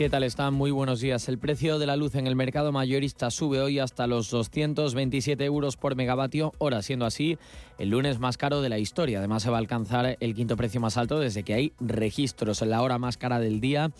¿Qué tal están? Muy buenos días. El precio de la luz en el mercado mayorista sube hoy hasta los 227 euros por megavatio hora, siendo así el lunes más caro de la historia. Además, se va a alcanzar el quinto precio más alto desde que hay registros. La hora más cara del día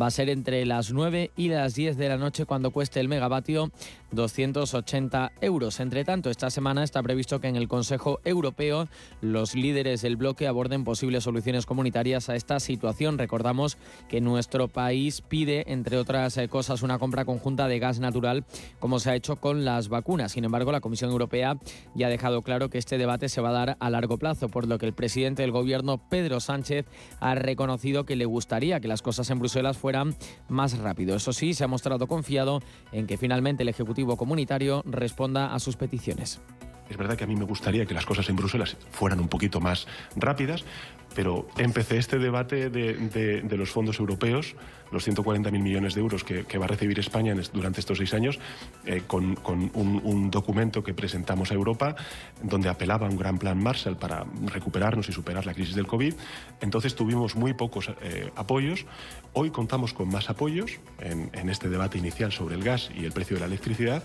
va a ser entre las 9 y las 10 de la noche cuando cueste el megavatio 280 euros. Entre tanto, esta semana está previsto que en el Consejo Europeo los líderes del bloque aborden posibles soluciones comunitarias a esta situación. Recordamos que nuestro país pide entre otras eh, cosas, una compra conjunta de gas natural, como se ha hecho con las vacunas. Sin embargo, la Comisión Europea ya ha dejado claro que este debate se va a dar a largo plazo, por lo que el presidente del Gobierno, Pedro Sánchez, ha reconocido que le gustaría que las cosas en Bruselas fueran más rápido. Eso sí, se ha mostrado confiado en que finalmente el Ejecutivo Comunitario responda a sus peticiones. Es verdad que a mí me gustaría que las cosas en Bruselas fueran un poquito más rápidas, pero empecé este debate de, los fondos europeos, los 140.000 millones de euros que, va a recibir España durante estos seis años, eh, con, un, documento que presentamos a Europa donde apelaba a un gran plan Marshall para recuperarnos y superar la crisis del COVID. Entonces tuvimos muy pocos eh, apoyos. Hoy contamos con más apoyos en, en este debate inicial sobre el gas y el precio de la electricidad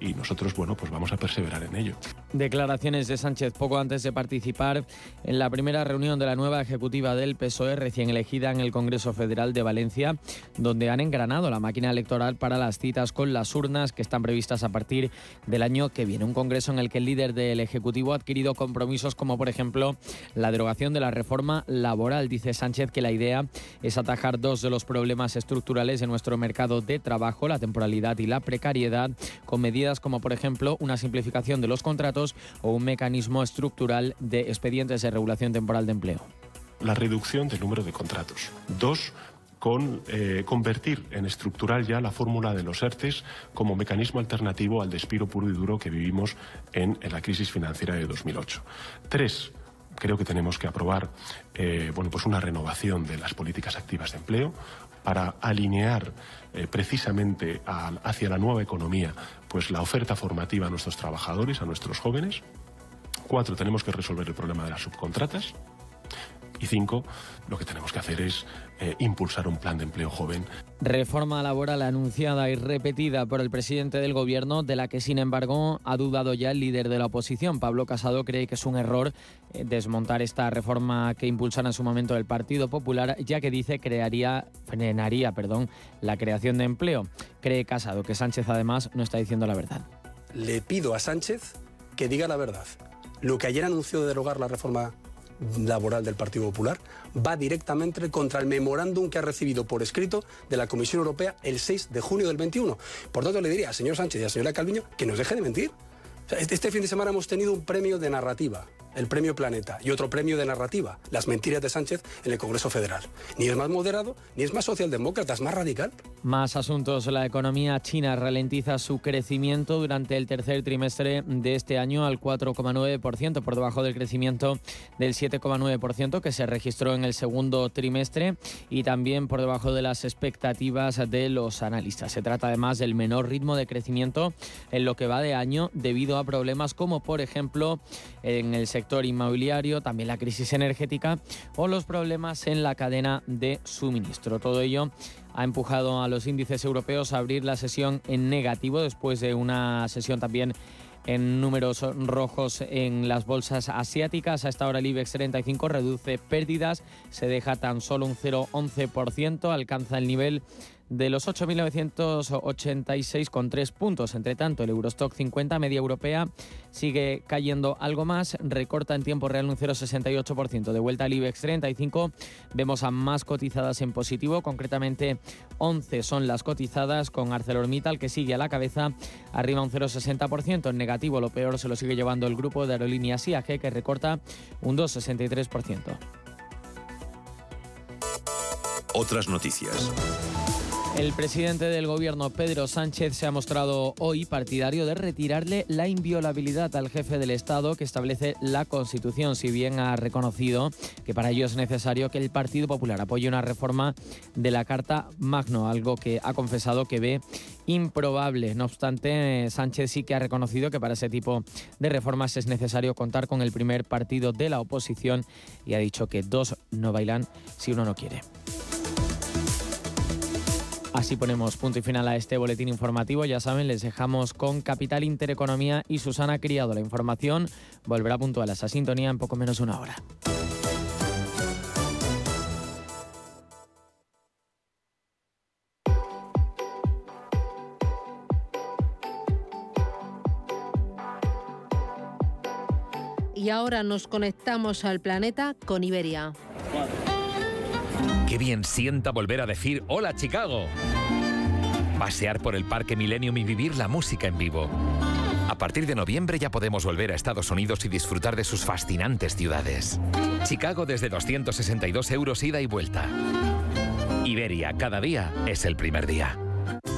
y nosotros, bueno, pues vamos a perseverar en ello. Declaraciones de Sánchez poco antes de participar en la primera reunión de la nueva ejecutiva del PSOE recién elegida en el Congreso Federal de Valencia, donde han engranado la máquina electoral para las citas con las urnas que están previstas a partir del año que viene. Un Congreso en el que el líder del Ejecutivo ha adquirido compromisos como, por ejemplo, la derogación de la reforma laboral. Dice Sánchez que la idea es atajar dos de los problemas estructurales de nuestro mercado de trabajo, la temporalidad y la precariedad, con medidas como por ejemplo una simplificación de los contratos o un mecanismo estructural de expedientes de regulación temporal de empleo. La reducción del número de contratos. Dos, con eh, convertir en estructural ya la fórmula de los ERTES como mecanismo alternativo al despido puro y duro que vivimos en, la crisis financiera de 2008. Tres, creo que tenemos que aprobar eh, bueno, pues una renovación de las políticas activas de empleo para alinear eh, precisamente hacia la nueva economía pues la oferta formativa a nuestros trabajadores, a nuestros jóvenes. Cuatro, tenemos que resolver el problema de las subcontratas. Y cinco, lo que tenemos que hacer es eh, impulsar un plan de empleo joven. Reforma laboral anunciada y repetida por el presidente del gobierno, de la que sin embargo ha dudado ya el líder de la oposición. Pablo Casado cree que es un error eh, desmontar esta reforma que impulsara en su momento el Partido Popular, ya que dice crearía, frenaría perdón, la creación de empleo. Cree Casado que Sánchez además no está diciendo la verdad. Le pido a Sánchez que diga la verdad. Lo que ayer anunció de derogar la reforma laboral del Partido Popular va directamente contra el memorándum que ha recibido por escrito de la Comisión Europea el 6 de junio del 21. Por tanto, le diría al señor Sánchez y a señora Calviño que nos deje de mentir. Este, este fin de semana hemos tenido un premio de narrativa el premio Planeta y otro premio de narrativa, Las mentiras de Sánchez en el Congreso Federal. Ni es más moderado, ni es más socialdemócrata, es más radical. Más asuntos. La economía china ralentiza su crecimiento durante el tercer trimestre de este año al 4,9%, por debajo del crecimiento del 7,9% que se registró en el segundo trimestre y también por debajo de las expectativas de los analistas. Se trata además del menor ritmo de crecimiento en lo que va de año debido a problemas como por ejemplo en el sector sector inmobiliario, también la crisis energética o los problemas en la cadena de suministro. Todo ello ha empujado a los índices europeos a abrir la sesión en negativo después de una sesión también en números rojos en las bolsas asiáticas. A esta hora el IBEX 35 reduce pérdidas, se deja tan solo un 0,11%, alcanza el nivel de los 8.986 con 3 puntos. Entre tanto, el Eurostock 50 media europea sigue cayendo algo más, recorta en tiempo real un 0,68%. De vuelta al IBEX 35 vemos a más cotizadas en positivo, concretamente 11 son las cotizadas con ArcelorMittal que sigue a la cabeza, arriba un 0,60%. En negativo lo peor se lo sigue llevando el grupo de aerolíneas IAG que recorta un 2,63%. Otras noticias. El presidente del gobierno, Pedro Sánchez, se ha mostrado hoy partidario de retirarle la inviolabilidad al jefe del Estado que establece la Constitución, si bien ha reconocido que para ello es necesario que el Partido Popular apoye una reforma de la Carta Magno, algo que ha confesado que ve improbable. No obstante, Sánchez sí que ha reconocido que para ese tipo de reformas es necesario contar con el primer partido de la oposición y ha dicho que dos no bailan si uno no quiere. Así ponemos punto y final a este boletín informativo. Ya saben, les dejamos con Capital Intereconomía y Susana Criado. La información volverá puntual a esa sintonía en poco menos de una hora. Y ahora nos conectamos al planeta con Iberia. Qué bien sienta volver a decir hola Chicago. Pasear por el Parque Millennium y vivir la música en vivo. A partir de noviembre ya podemos volver a Estados Unidos y disfrutar de sus fascinantes ciudades. Chicago desde 262 euros ida y vuelta. Iberia, cada día es el primer día.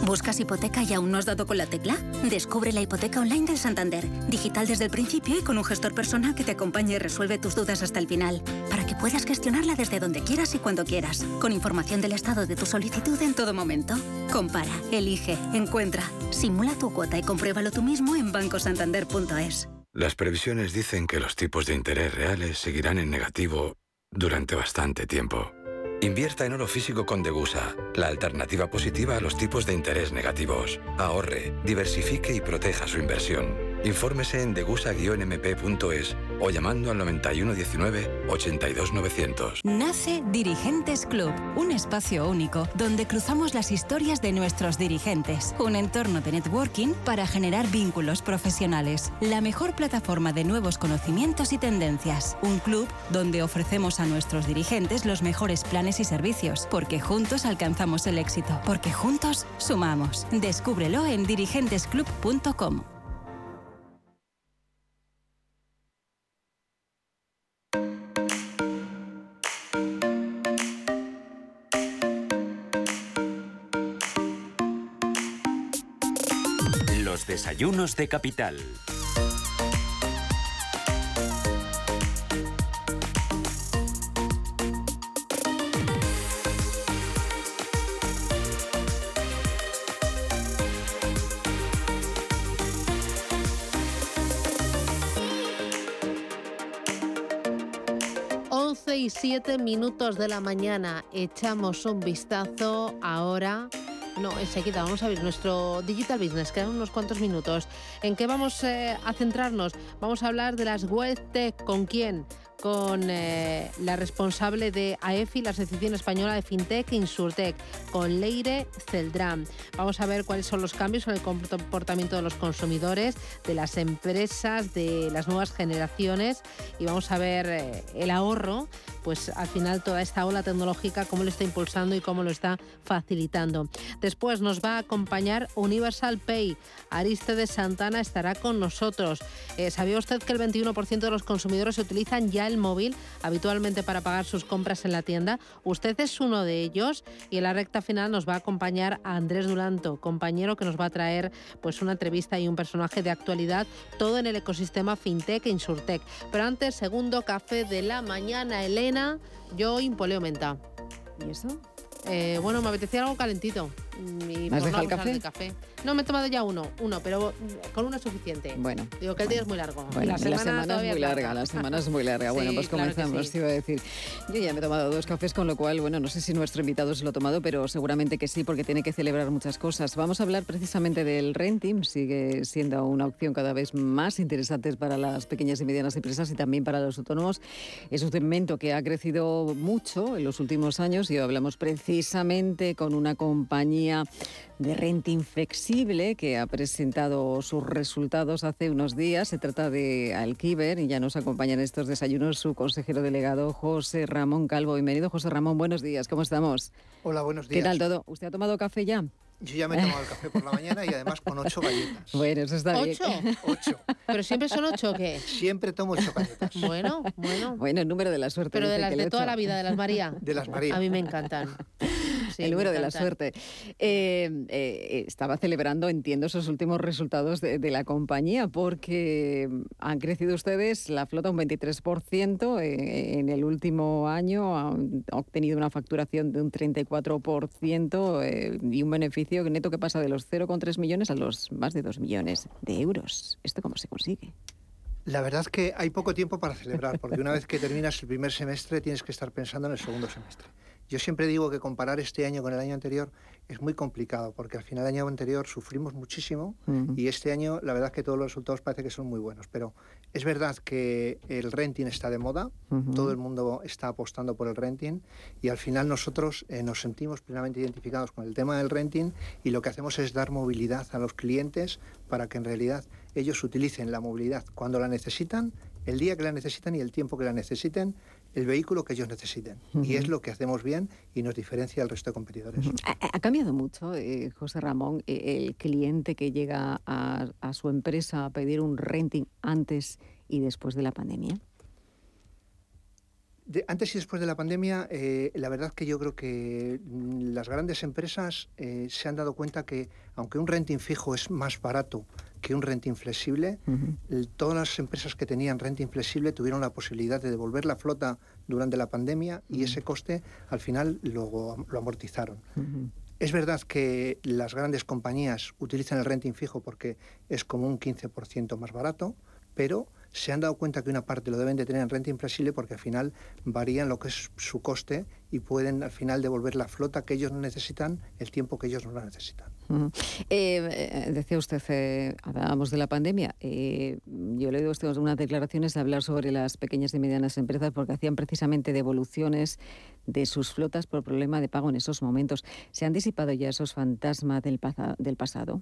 ¿Buscas hipoteca y aún no has dado con la tecla? Descubre la hipoteca online del Santander, digital desde el principio y con un gestor personal que te acompañe y resuelve tus dudas hasta el final, para que puedas gestionarla desde donde quieras y cuando quieras, con información del estado de tu solicitud en todo momento. Compara, elige, encuentra, simula tu cuota y compruébalo tú mismo en bancosantander.es. Las previsiones dicen que los tipos de interés reales seguirán en negativo durante bastante tiempo. Invierta en oro físico con Degusa, la alternativa positiva a los tipos de interés negativos. Ahorre, diversifique y proteja su inversión. Infórmese en degusa-mp.es o llamando al 9119-82900. Nace Dirigentes Club, un espacio único donde cruzamos las historias de nuestros dirigentes. Un entorno de networking para generar vínculos profesionales. La mejor plataforma de nuevos conocimientos y tendencias. Un club donde ofrecemos a nuestros dirigentes los mejores planes y servicios. Porque juntos alcanzamos el éxito. Porque juntos sumamos. Descúbrelo en dirigentesclub.com. desayunos de capital. y 7 minutos de la mañana. Echamos un vistazo ahora. No, enseguida vamos a ver nuestro Digital Business. Quedan unos cuantos minutos. ¿En qué vamos eh, a centrarnos? Vamos a hablar de las web tech. ¿Con quién? Con eh, la responsable de AEFI, la Asociación Española de FinTech Insurtech, con Leire Celdrán. Vamos a ver cuáles son los cambios en el comportamiento de los consumidores, de las empresas, de las nuevas generaciones y vamos a ver eh, el ahorro, pues al final toda esta ola tecnológica, cómo lo está impulsando y cómo lo está facilitando. Después nos va a acompañar Universal Pay. de Santana estará con nosotros. Eh, ¿Sabía usted que el 21% de los consumidores utilizan ya el móvil habitualmente para pagar sus compras en la tienda. Usted es uno de ellos y en la recta final nos va a acompañar a Andrés Duranto, compañero que nos va a traer pues una entrevista y un personaje de actualidad, todo en el ecosistema FinTech e Insurtech. Pero antes, segundo café de la mañana, Elena, yo impoleo menta. ¿Y eso? Eh, bueno, me apetecía algo calentito. Y ¿Me has dejado el café? café? No, me he tomado ya uno, uno, pero con uno es suficiente. Bueno. Digo que el día es muy largo. Bueno, la semana, es muy larga, la semana es muy larga. bueno, pues comenzamos, te iba a decir. Yo ya me he tomado dos cafés, con lo cual, bueno, no sé si nuestro invitado se lo ha tomado, pero seguramente que sí, porque tiene que celebrar muchas cosas. Vamos a hablar precisamente del renting, sigue siendo una opción cada vez más interesante para las pequeñas y medianas empresas y también para los autónomos. Es un segmento que ha crecido mucho en los últimos años y hablamos precisamente con una compañía de renta inflexible que ha presentado sus resultados hace unos días. Se trata de Alquiver y ya nos acompaña en estos desayunos su consejero delegado José Ramón Calvo. Bienvenido, José Ramón. Buenos días. ¿Cómo estamos? Hola, buenos días. ¿Qué tal todo? ¿Usted ha tomado café ya? Yo ya me he tomado el café por la mañana y además con ocho galletas. Bueno, eso está bien. ¿Ocho? Ocho. ¿Pero siempre son ocho o qué? Siempre tomo ocho galletas. Bueno, bueno. Bueno, el número de la suerte. Pero de las de toda la vida, de las María. De las María. A mí me encantan. el número de la suerte. Eh, eh, estaba celebrando, entiendo, esos últimos resultados de, la compañía porque han crecido ustedes la flota un 23% eh, en el último año, han obtenido una facturación de un 34% y un beneficio neto que pasa de los 0,3 millones a los más de 2 millones de euros. ¿Esto cómo se consigue? La verdad es que hay poco tiempo para celebrar, porque una vez que terminas el primer semestre tienes que estar pensando en el segundo semestre. Yo siempre digo que comparar este año con el año anterior es muy complicado, porque al final del año anterior sufrimos muchísimo y este año la verdad es que todos los resultados parece que son muy buenos. Pero es verdad que el renting está de moda, todo el mundo está apostando por el renting y al final nosotros eh, nos sentimos plenamente identificados con el tema del renting y lo que hacemos es dar movilidad a los clientes para que en realidad ellos utilicen la movilidad cuando la necesitan, el día que la necesitan y el tiempo que la necesiten el vehículo que ellos necesiten. Y es lo que hacemos bien y nos diferencia del resto de competidores. ¿Ha, cambiado mucho, eh, José Ramón, eh, el cliente que llega a, su empresa a pedir un renting antes y después de la pandemia? Antes y después de la pandemia, eh, la verdad que yo creo que mm, las grandes empresas se han dado cuenta que, aunque un renting fijo es más barato que un renting flexible. Todas las empresas que tenían renting flexible tuvieron la posibilidad de devolver la flota durante la pandemia y ese coste al final lo, lo amortizaron. Es verdad que las grandes compañías utilizan el renting fijo porque es como un 15% más barato, pero se han dado cuenta que una parte lo deben de tener en renta inflexible porque al final varían lo que es su coste y pueden al final devolver la flota que ellos no necesitan el tiempo que ellos no la necesitan. Eh, decía usted, eh, hablábamos de la pandemia. Eh, yo le he oído unas declaraciones de hablar sobre las pequeñas y medianas empresas porque hacían precisamente devoluciones de sus flotas por problema de pago en esos momentos. ¿Se han disipado ya esos fantasmas del pasado?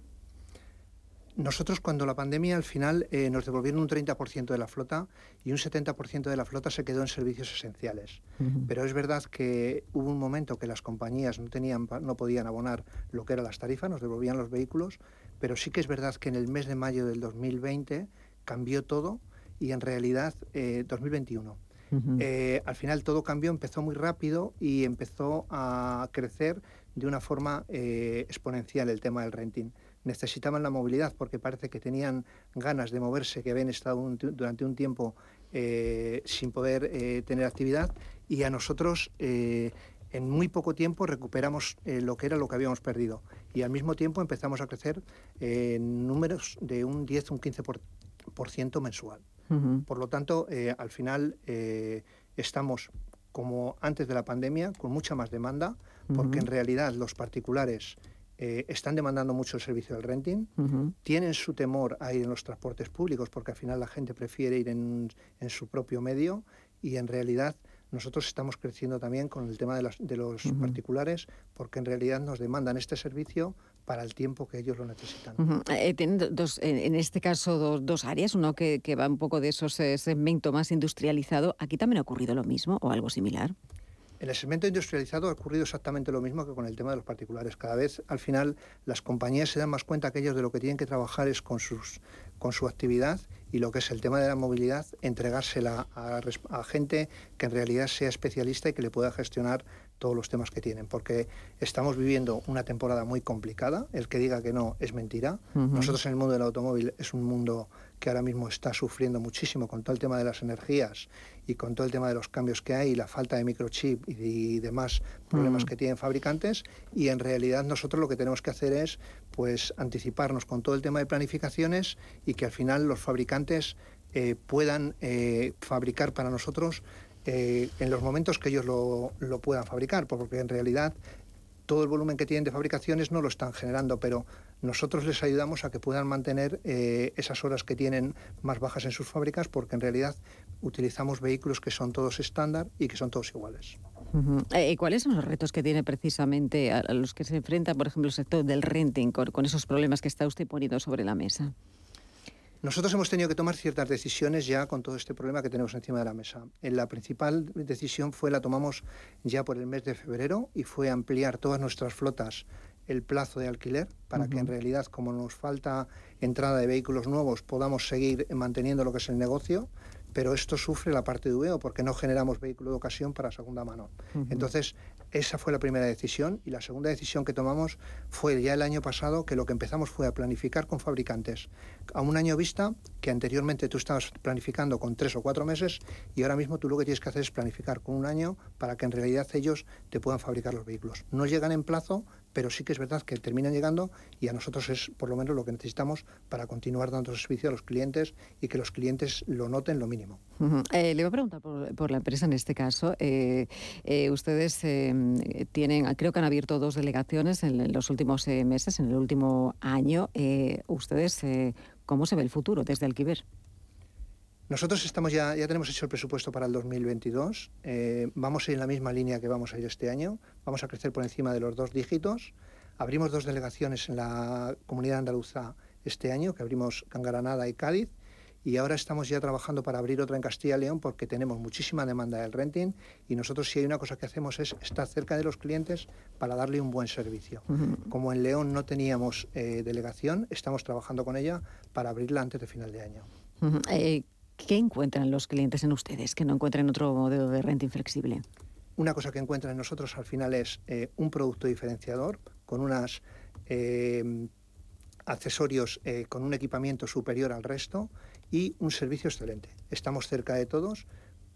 Nosotros cuando la pandemia al final eh, nos devolvieron un 30% de la flota y un 70% de la flota se quedó en servicios esenciales. Pero es verdad que hubo un momento que las compañías no, tenían, no podían abonar lo que eran las tarifas, nos devolvían los vehículos, pero sí que es verdad que en el mes de mayo del 2020 cambió todo y en realidad 2021. Eh, eh, al final todo cambió, empezó muy rápido y empezó a crecer de una forma exponencial el tema del renting necesitaban la movilidad porque parece que tenían ganas de moverse, que habían estado durante un tiempo eh, sin poder eh, tener actividad. Y a nosotros eh, en muy poco tiempo recuperamos lo que era lo que habíamos perdido. Y al mismo tiempo empezamos a crecer en números de un 10, un 15% mensual. Por lo tanto, al final estamos como antes de la pandemia, con mucha más demanda, porque en realidad los particulares eh, están demandando mucho el servicio del renting, tienen su temor a ir en los transportes públicos porque al final la gente prefiere ir en, su propio medio y en realidad nosotros estamos creciendo también con el tema de, los particulares porque en realidad nos demandan este servicio para el tiempo que ellos lo necesitan. Eh, tienen dos, en este caso dos, áreas, uno que, que, va un poco de esos segmento más industrializado. ¿Aquí también ha ocurrido lo mismo o algo similar? En el segmento industrializado ha ocurrido exactamente lo mismo que con el tema de los particulares. Cada vez, al final, las compañías se dan más cuenta que ellos de lo que tienen que trabajar es con, sus, con su actividad y lo que es el tema de la movilidad, entregársela a, a gente que en realidad sea especialista y que le pueda gestionar todos los temas que tienen, porque estamos viviendo una temporada muy complicada. El que diga que no es mentira. Nosotros en el mundo del automóvil es un mundo que ahora mismo está sufriendo muchísimo con todo el tema de las energías y con todo el tema de los cambios que hay, y la falta de microchip y, demás problemas que tienen fabricantes. Y en realidad nosotros lo que tenemos que hacer es pues anticiparnos con todo el tema de planificaciones y que al final los fabricantes eh, puedan eh, fabricar para nosotros eh, en los momentos que ellos lo, lo, puedan fabricar, porque en realidad todo el volumen que tienen de fabricaciones no lo están generando, pero nosotros les ayudamos a que puedan mantener eh, esas horas que tienen más bajas en sus fábricas porque en realidad utilizamos vehículos que son todos estándar y que son todos iguales. Eh, ¿Cuáles son los retos que tiene precisamente a, los que se enfrenta, por ejemplo, el sector del renting con, esos problemas que está usted poniendo sobre la mesa? Nosotros hemos tenido que tomar ciertas decisiones ya con todo este problema que tenemos encima de la mesa. la principal decisión fue la tomamos ya por el mes de febrero y fue ampliar todas nuestras flotas el plazo de alquiler para que en realidad, como nos falta entrada de vehículos nuevos, podamos seguir manteniendo lo que es el negocio. pero esto sufre la parte de VO porque no generamos vehículo de ocasión para segunda mano. Entonces, esa fue la primera decisión y la segunda decisión que tomamos fue ya el año pasado que lo que empezamos fue a planificar con fabricantes a un año vista que anteriormente tú estabas planificando con tres o cuatro meses y ahora mismo tú lo que tienes que hacer es planificar con un año para que en realidad ellos te puedan fabricar los vehículos. No llegan en plazo, pero sí que es verdad que terminan llegando y a nosotros es por lo menos lo que necesitamos para continuar dando servicio a los clientes y que los clientes lo noten lo mínimo. Eh, le voy a preguntar por, la empresa en este caso. Eh, eh, ustedes tienen, creo que han abierto dos delegaciones en, los últimos meses, en el último año. ¿Ustedes cómo se ve el futuro desde Alquiver? Nosotros estamos ya, ya tenemos hecho el presupuesto para el 2022. vamos a ir en la misma línea que vamos a ir este año. Vamos a crecer por encima de los dos dígitos. Abrimos dos delegaciones en la comunidad andaluza este año, que abrimos Cangaranada y Cádiz y ahora estamos ya trabajando para abrir otra en Castilla y León porque tenemos muchísima demanda del renting y nosotros si hay una cosa que hacemos es estar cerca de los clientes para darle un buen servicio. Como en León no teníamos eh, delegación, estamos trabajando con ella para abrirla antes de final de año. Eh, ¿Qué encuentran los clientes en ustedes que no encuentran otro modelo de renting flexible? Una cosa que encuentran en nosotros al final es eh, un producto diferenciador con unas accesorios con un equipamiento superior al resto y un servicio excelente. Estamos cerca de todos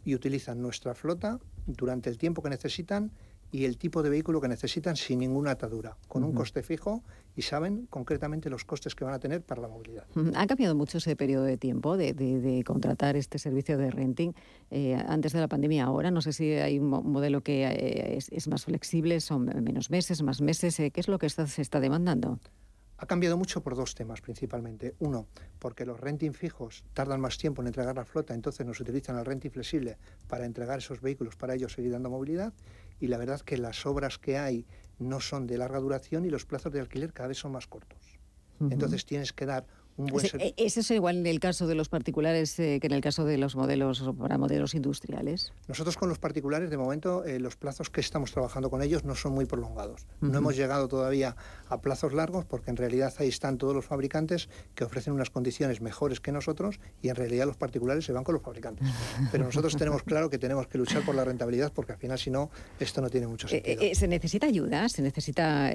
y utilizan nuestra flota durante el tiempo que necesitan y el tipo de vehículo que necesitan sin ninguna atadura, con un coste fijo y saben concretamente los costes que van a tener para la movilidad. ¿Ha cambiado mucho ese periodo de tiempo de, contratar este servicio de renting eh, antes de la pandemia ahora? No sé si hay un modelo que eh, es, más flexible, son menos meses, más meses. Eh, ¿Qué es lo que se está demandando? Ha cambiado mucho por dos temas principalmente. Uno, porque los renting fijos tardan más tiempo en entregar la flota, entonces nos utilizan el renting flexible para entregar esos vehículos para ellos seguir dando movilidad. Y la verdad que las obras que hay no son de larga duración y los plazos de alquiler cada vez son más cortos. Entonces tienes que dar e, ¿Ese es igual en el caso de los particulares eh, que en el caso de los modelos para modelos industriales? Nosotros con los particulares, de momento, eh, los plazos que estamos trabajando con ellos no son muy prolongados. No hemos llegado todavía a plazos largos porque en realidad ahí están todos los fabricantes que ofrecen unas condiciones mejores que nosotros y en realidad los particulares se van con los fabricantes. Pero nosotros tenemos claro que tenemos que luchar por la rentabilidad porque al final si no, esto no tiene mucho eh, sentido. ¿Se necesita ayuda? ¿Se necesita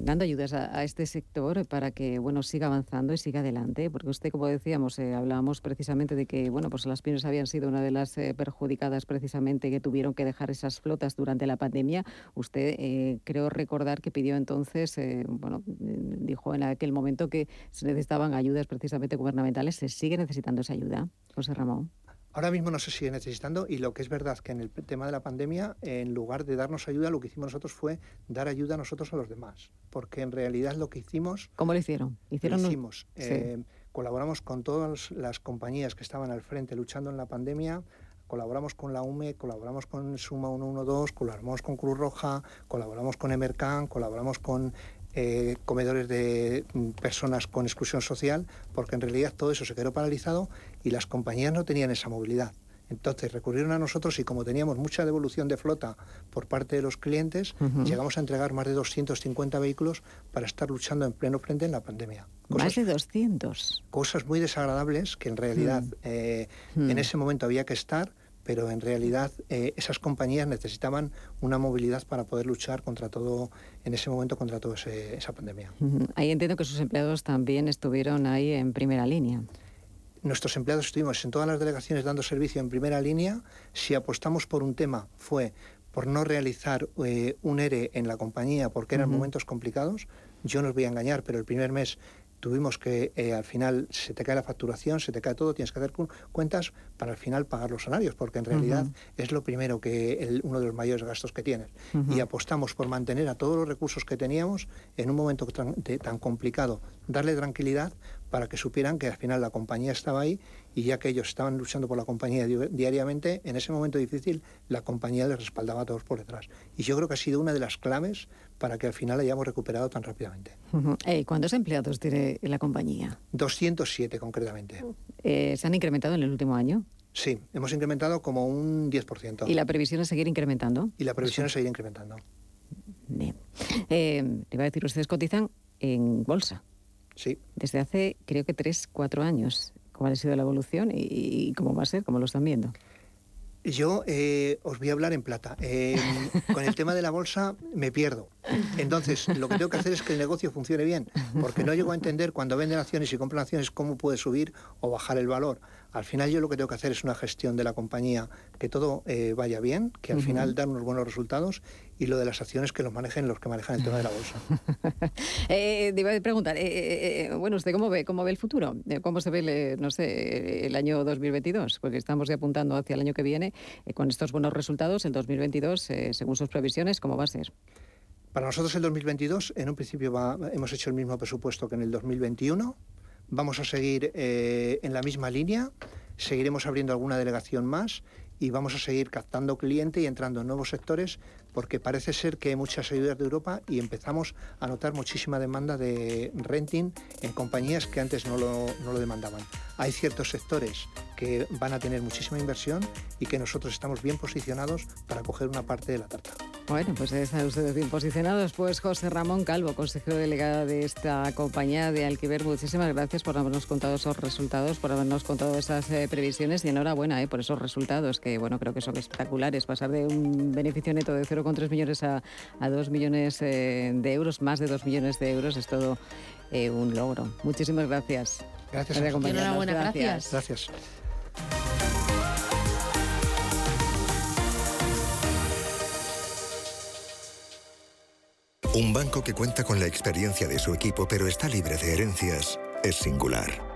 dando ayudas a, a este sector para que bueno siga avanzando? Y siga adelante, porque usted, como decíamos, eh, hablábamos precisamente de que bueno, pues las pymes habían sido una de las eh, perjudicadas precisamente que tuvieron que dejar esas flotas durante la pandemia. Usted eh, creo recordar que pidió entonces, bueno, dijo en aquel momento que se necesitaban ayudas precisamente gubernamentales. ¿Se sigue necesitando esa ayuda, José Ramón? Ahora mismo no se sigue necesitando y lo que es verdad que en el tema de la pandemia, en lugar de darnos ayuda, lo que hicimos nosotros fue dar ayuda a nosotros a los demás, porque en realidad lo que hicimos... ¿Cómo lo hicieron? ¿Hicieron lo hicimos. Eh, colaboramos con todas las compañías que estaban al frente luchando en la pandemia, colaboramos con la UME, colaboramos con Suma 112, colaboramos con Cruz Roja, colaboramos con Emercan, colaboramos con eh, comedores de mm, personas con exclusión social, porque en realidad todo eso se quedó paralizado y las compañías no tenían esa movilidad. Entonces recurrieron a nosotros y como teníamos mucha devolución de flota por parte de los clientes, llegamos a entregar más de 250 vehículos para estar luchando en pleno frente en la pandemia. más de 200. Cosas muy desagradables que en realidad mm. Eh, en mm. ese momento había que estar pero en realidad eh, esas compañías necesitaban una movilidad para poder luchar contra todo, en ese momento, contra toda esa pandemia. Ahí entiendo que sus empleados también estuvieron ahí en primera línea. Nuestros empleados estuvimos en todas las delegaciones dando servicio en primera línea. Si apostamos por un tema fue por no realizar eh, un ERE en la compañía porque eran momentos complicados. Yo no os voy a engañar, pero el primer mes tuvimos que eh, al final se te cae la facturación, se te cae todo, tienes que hacer cuentas para al final pagar los salarios, porque en realidad es lo primero que uno de los mayores gastos que tienes. Y apostamos por mantener a todos los recursos que teníamos en un momento tan complicado, darle tranquilidad para que supieran que al final la compañía estaba ahí y ya que ellos estaban luchando por la compañía diariamente, en ese momento difícil la compañía les respaldaba a todos por detrás. Y yo creo que ha sido una de las claves para que al final hayamos recuperado tan rápidamente. Eh, ¿Cuántos empleados tiene la compañía? 207 concretamente. Eh, ¿Se han incrementado en el último año? Sí, hemos incrementado como un 10%. ¿Y la previsión es seguir incrementando? Y la previsión es seguir incrementando. Bien. Eh, le iba a decir, ustedes cotizan en bolsa. Sí. Desde hace, creo que tres, cuatro años. ¿Cuál ha sido la evolución y, cómo va a ser? ¿Cómo lo están viendo? Yo eh, os voy a hablar en plata. Em, con el tema de la bolsa me pierdo. Entonces, lo que tengo que hacer es que el negocio funcione bien, porque no llego a entender cuando venden acciones y compran acciones cómo puede subir o bajar el valor. Al final yo lo que tengo que hacer es una gestión de la compañía, que todo eh, vaya bien, que al final dan unos buenos resultados y lo de las acciones que los manejen los que manejan el tema de la bolsa. eh, te iba a preguntar, eh, eh, bueno, ¿usted cómo ve, cómo ve el futuro? ¿Cómo se ve, no sé, el año 2022? Porque estamos ya apuntando hacia el año que viene con estos buenos resultados. El 2022, según sus previsiones, ¿cómo va a ser? Para nosotros el 2022, en un principio hemos hecho el mismo presupuesto que en el 2021 Vamos a seguir eh, en la misma línea, seguiremos abriendo alguna delegación más y vamos a seguir captando cliente y entrando en nuevos sectores porque parece ser que hay muchas ayudas de Europa y empezamos a notar muchísima demanda de renting en compañías que antes no lo, no lo demandaban. Hay ciertos sectores que van a tener muchísima inversión y que nosotros estamos bien posicionados para coger una parte de la tarta. Bueno, pues están ustedes bien posicionados. Pues José Ramón Calvo, consejero delegado de esta compañía de Alquiver, muchísimas gracias por habernos contado esos resultados, por habernos contado esas eh, previsiones y enhorabuena eh, por esos resultados que, bueno, creo que son espectaculares. Pasar de un beneficio neto de 0,3 millones a, a 2 millones eh, de euros, más de 2 millones de euros, es todo eh, un logro. Muchísimas gracias. Gracias. Por enhorabuena, gracias. Gracias. Un banco que cuenta con la experiencia de su equipo pero está libre de herencias es singular.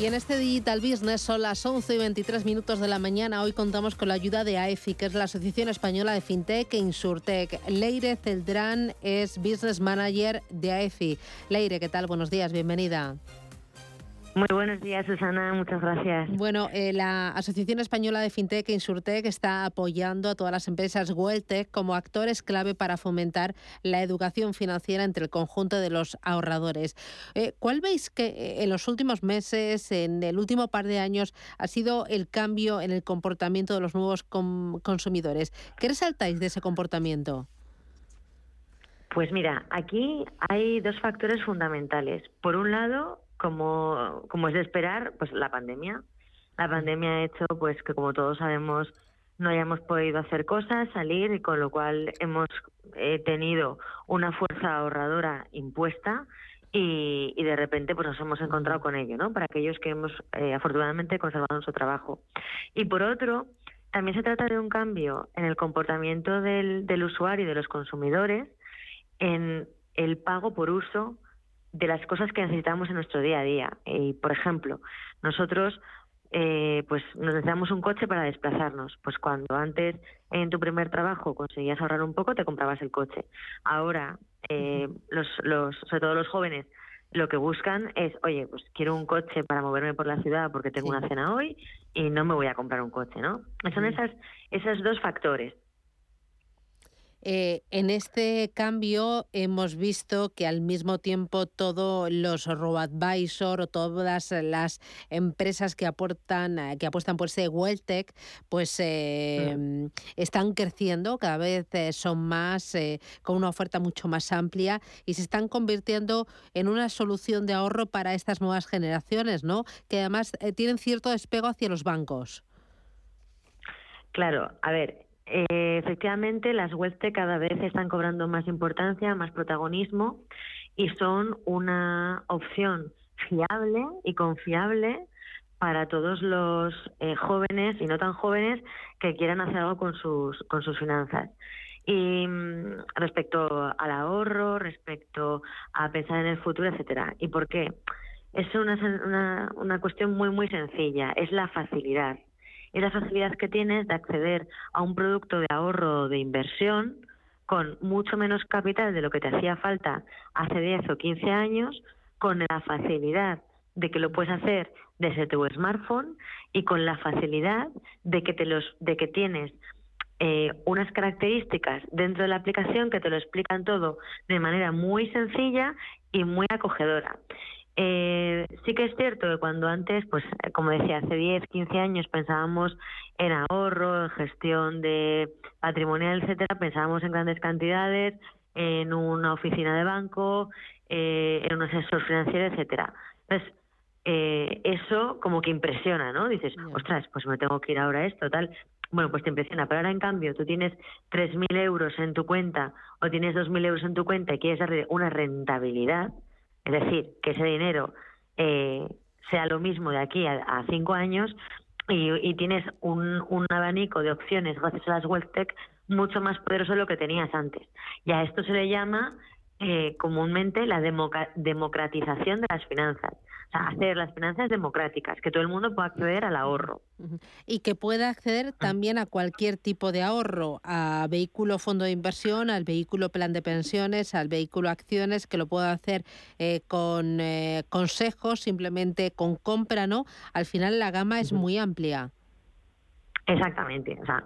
Y en este Digital Business son las 11 y 23 minutos de la mañana. Hoy contamos con la ayuda de AEFI, que es la Asociación Española de FinTech e Insurtech. Leire Celdrán es Business Manager de AEFI. Leire, ¿qué tal? Buenos días, bienvenida. Muy buenos días, Susana. Muchas gracias. Bueno, eh, la Asociación Española de FinTech e Insurtech está apoyando a todas las empresas WellTech como actores clave para fomentar la educación financiera entre el conjunto de los ahorradores. Eh, ¿Cuál veis que eh, en los últimos meses, en el último par de años, ha sido el cambio en el comportamiento de los nuevos consumidores? ¿Qué resaltáis de ese comportamiento? Pues mira, aquí hay dos factores fundamentales. Por un lado, como, como es de esperar, pues la pandemia. La pandemia ha hecho pues que como todos sabemos no hayamos podido hacer cosas, salir y con lo cual hemos eh, tenido una fuerza ahorradora impuesta y, y, de repente pues nos hemos encontrado con ello, ¿no? Para aquellos que hemos eh, afortunadamente conservado nuestro trabajo. Y por otro, también se trata de un cambio en el comportamiento del, del usuario y de los consumidores en el pago por uso de las cosas que necesitamos en nuestro día a día. Y, por ejemplo, nosotros eh, pues nos necesitamos un coche para desplazarnos. Pues cuando antes en tu primer trabajo conseguías ahorrar un poco, te comprabas el coche. Ahora, eh, los, los, sobre todo los jóvenes, lo que buscan es, oye, pues quiero un coche para moverme por la ciudad porque tengo una cena hoy y no me voy a comprar un coche, ¿no? Son esas, esos dos factores. Eh, en este cambio hemos visto que al mismo tiempo todos los robo-advisor o todas las empresas que aportan, eh, que apuestan por ese WellTech, pues eh, están creciendo, cada vez son más, con una oferta mucho más amplia y se están convirtiendo en una solución de ahorro para estas nuevas generaciones, ¿no? Que además tienen cierto despego hacia los bancos. Claro, a ver, eh, efectivamente las WebTech cada vez están cobrando más importancia, más protagonismo y son una opción fiable y confiable para todos los eh, jóvenes y no tan jóvenes que quieran hacer algo con sus, con sus finanzas. Y mm, respecto al ahorro, respecto a pensar en el futuro, etcétera. ¿Y por qué? Es una, una, una cuestión muy, muy sencilla. Es la facilidad. Es la facilidad que tienes de acceder a un producto de ahorro o de inversión con mucho menos capital de lo que te hacía falta hace 10 o 15 años, con la facilidad de que lo puedes hacer desde tu smartphone y con la facilidad de que te los de que tienes eh, unas características dentro de la aplicación que te lo explican todo de manera muy sencilla y muy acogedora. Eh, sí que es cierto que cuando antes, pues como decía, hace 10, 15 años pensábamos en ahorro, en gestión de patrimonial, etcétera, pensábamos en grandes cantidades, en una oficina de banco, eh, en un asesor financiero, etcétera. Entonces, eh, eso como que impresiona, ¿no? Dices, ostras, pues me tengo que ir ahora a esto, tal. Bueno, pues te impresiona, pero ahora en cambio tú tienes 3.000 euros en tu cuenta o tienes 2.000 euros en tu cuenta y quieres darle una rentabilidad, es decir, que ese dinero eh, sea lo mismo de aquí a, cinco años y, tienes un, un, abanico de opciones gracias a las WealthTech mucho más poderoso de lo que tenías antes. Y a esto se le llama eh, comúnmente la democratización de las finanzas. O sea, hacer las finanzas democráticas, que todo el mundo pueda acceder al ahorro. Y que pueda acceder también a cualquier tipo de ahorro, a vehículo fondo de inversión, al vehículo plan de pensiones, al vehículo acciones, que lo pueda hacer eh, con eh, consejos, simplemente con compra, ¿no? Al final la gama es muy amplia. Exactamente. O sea,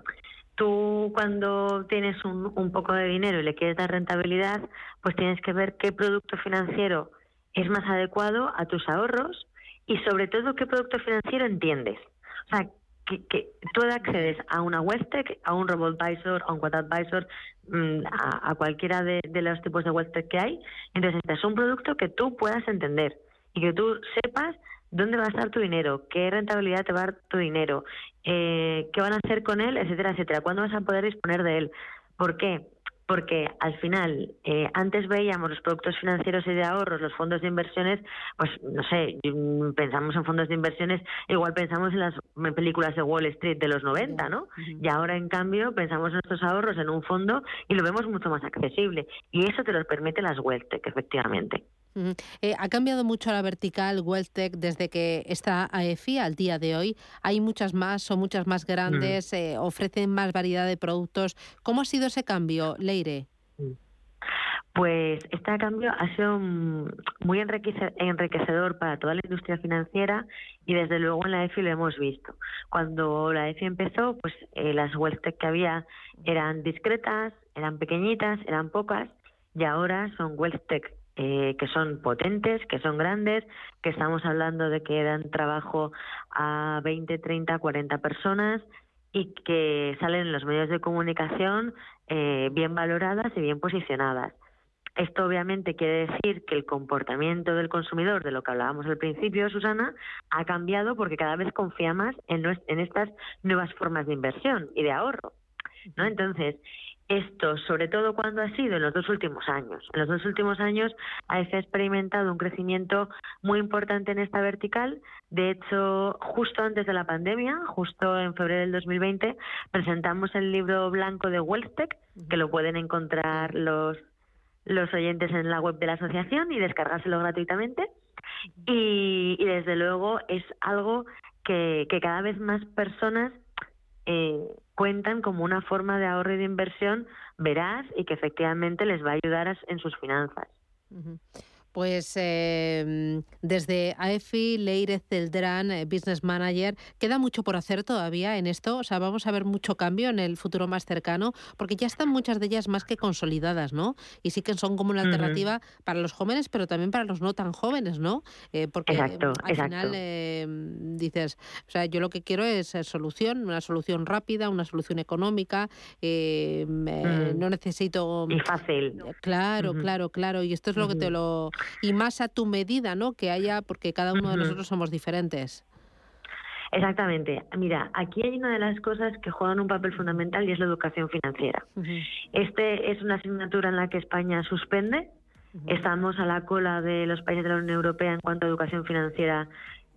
tú cuando tienes un, un poco de dinero y le quieres dar rentabilidad, pues tienes que ver qué producto financiero es más adecuado a tus ahorros y sobre todo qué producto financiero entiendes. O sea, que, que tú accedes a una WebTech, a un RoboAdvisor, a un QuadAdvisor, mm, a, a, cualquiera de, los tipos de WebTech que hay. Entonces, es un producto que tú puedas entender y que tú sepas dónde va a estar tu dinero, qué rentabilidad te va a dar tu dinero, eh, qué van a hacer con él, etcétera, etcétera, cuándo vas a poder disponer de él. ¿Por qué? Porque al final eh, antes veíamos los productos financieros y de ahorros, los fondos de inversiones, pues no sé, mm, pensamos en fondos de inversiones, igual pensamos en las películas de Wall Street de los 90, ¿no? Y ahora en cambio pensamos en nuestros ahorros en un fondo y lo vemos mucho más accesible. Y eso te lo permite las WealthTech, efectivamente. Eh, ha cambiado mucho la vertical WealthTech desde que está AEFI al día de hoy. Hay muchas más, son muchas más grandes, eh, ofrecen más variedad de productos. ¿Cómo ha sido ese cambio, Leire? Pues este cambio ha sido muy enriquecedor para toda la industria financiera y desde luego en la EFI lo hemos visto. Cuando la EFI empezó, pues eh, las WealthTech que había eran discretas, eran pequeñitas, eran pocas y ahora son WealthTech eh, que son potentes, que son grandes, que estamos hablando de que dan trabajo a 20, 30, 40 personas y que salen en los medios de comunicación eh, bien valoradas y bien posicionadas. Esto obviamente quiere decir que el comportamiento del consumidor, de lo que hablábamos al principio, Susana, ha cambiado porque cada vez confía más en, en estas nuevas formas de inversión y de ahorro. ¿no? Entonces, esto, sobre todo cuando ha sido en los dos últimos años. En los dos últimos años AEF ha experimentado un crecimiento muy importante en esta vertical. De hecho, justo antes de la pandemia, justo en febrero del 2020, presentamos el libro blanco de WealthTech, que lo pueden encontrar los, los oyentes en la web de la asociación y descargárselo gratuitamente. Y, desde luego es algo que, que cada vez más personas eh, cuentan como una forma de ahorro y de inversión veraz y que efectivamente les va a ayudar en sus finanzas. Pues eh, desde AEFI, Leire Celdrán, eh, Business Manager, queda mucho por hacer todavía en esto. O sea, vamos a ver mucho cambio en el futuro más cercano, porque ya están muchas de ellas más que consolidadas, ¿no? Y sí que son como una alternativa para los jóvenes, pero también para los no tan jóvenes, ¿no? Eh, porque exacto, al final dices, o sea, yo lo que quiero es solución, una solución rápida, una solución económica, mm. no necesito... Y fácil. Claro, claro, claro. Y esto es lo que te lo y más a tu medida, ¿no? Que haya, porque cada uno de nosotros somos diferentes. Exactamente. Mira, aquí hay una de las cosas que juegan un papel fundamental y es la educación financiera. Este es una asignatura en la que España suspende. Estamos a la cola de los países de la Unión Europea en cuanto a educación financiera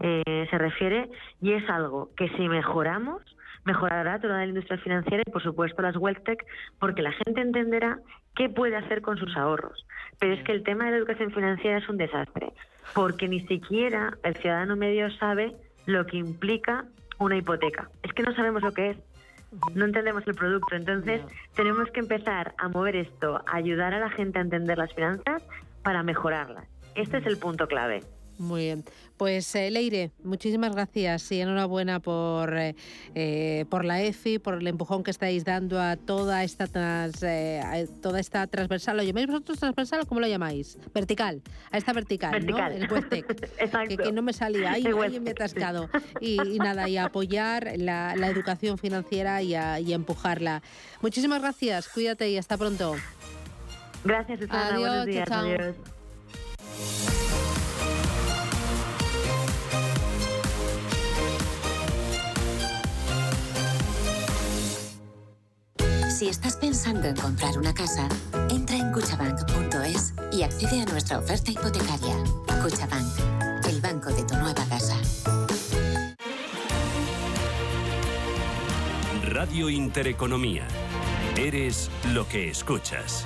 eh, se refiere y es algo que si mejoramos mejorará toda la industria financiera y por supuesto las WealthTech porque la gente entenderá qué puede hacer con sus ahorros. Pero es que el tema de la educación financiera es un desastre porque ni siquiera el ciudadano medio sabe lo que implica una hipoteca. Es que no sabemos lo que es, no entendemos el producto. Entonces, tenemos que empezar a mover esto, a ayudar a la gente a entender las finanzas para mejorarlas. Este es el punto clave. Muy bien. Pues eh, Leire, muchísimas gracias y enhorabuena por, eh, eh, por la EFI, por el empujón que estáis dando a toda esta toda esta transversal. ¿Lo llamáis vosotros transversal o cómo lo llamáis? Vertical. A esta vertical, vertical. ¿no? El Exacto. Que, no me salía. Ahí, ahí me he atascado. Y, nada, y apoyar la, educación financiera y a, empujarla. Muchísimas gracias. Cuídate y hasta pronto. Gracias, Susana. Adiós, Buenos días. Adiós. Si estás pensando en comprar una casa, entra en cuchabank.es y accede a nuestra oferta hipotecaria. Cuchabank, el banco de tu nueva casa. Radio Intereconomía. Eres lo que escuchas.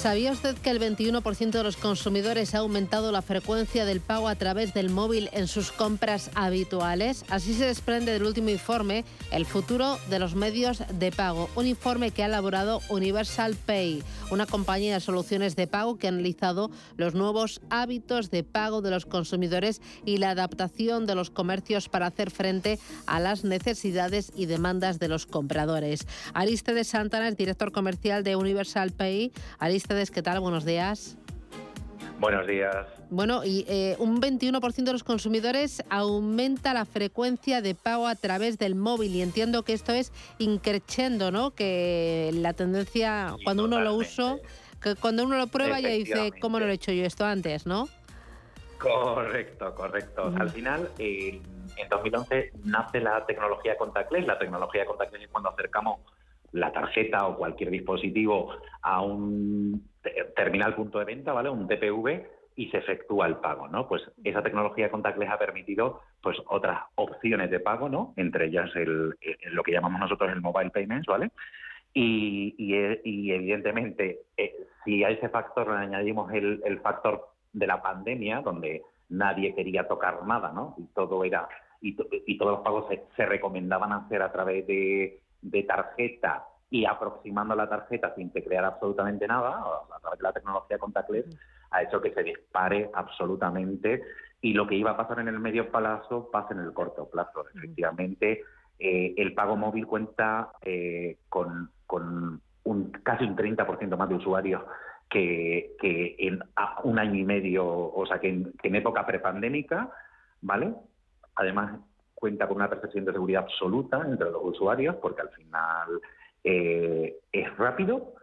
¿Sabía usted que el 21% de los consumidores ha aumentado la frecuencia del pago a través del móvil en sus compras habituales? Así se desprende del último informe, El futuro de los medios de pago, un informe que ha elaborado Universal Pay, una compañía de soluciones de pago que ha analizado los nuevos hábitos de pago de los consumidores y la adaptación de los comercios para hacer frente a las necesidades y demandas de los compradores. Aristides Santana es director comercial de Universal Pay. ¿Qué tal? Buenos días. Buenos días. Bueno, y eh, un 21% de los consumidores aumenta la frecuencia de pago a través del móvil y entiendo que esto es increciendo, ¿no? Que la tendencia, cuando uno lo usa, que cuando uno lo prueba ya dice, ¿cómo no lo he hecho yo esto antes, no? Correcto, correcto. Al final, en 2011 nace la tecnología contactless. La tecnología contactless es cuando acercamos la tarjeta o cualquier dispositivo a un terminal punto de venta, ¿vale? Un TPV y se efectúa el pago, ¿no? Pues esa tecnología contactless ha permitido pues otras opciones de pago, ¿no? Entre ellas el, lo que llamamos nosotros el mobile payments, ¿vale? Y, y, evidentemente, eh, si a ese factor le añadimos el, factor de la pandemia, donde nadie quería tocar nada, ¿no? Y todo era y, todos los pagos se recomendaban hacer a través de de tarjeta y aproximando la tarjeta sin teclear absolutamente nada, a través de la tecnología contactless, ha hecho que se dispare absolutamente y lo que iba a pasar en el medio plazo pasa en el corto plazo. Efectivamente, eh, el pago móvil cuenta eh, con, con un, casi un 30% más de usuarios que, que en un año y medio, o sea, que en, que en época prepandémica, ¿vale? Además, cuenta con una percepción de seguridad absoluta entre los usuarios, porque al final eh, es rápido,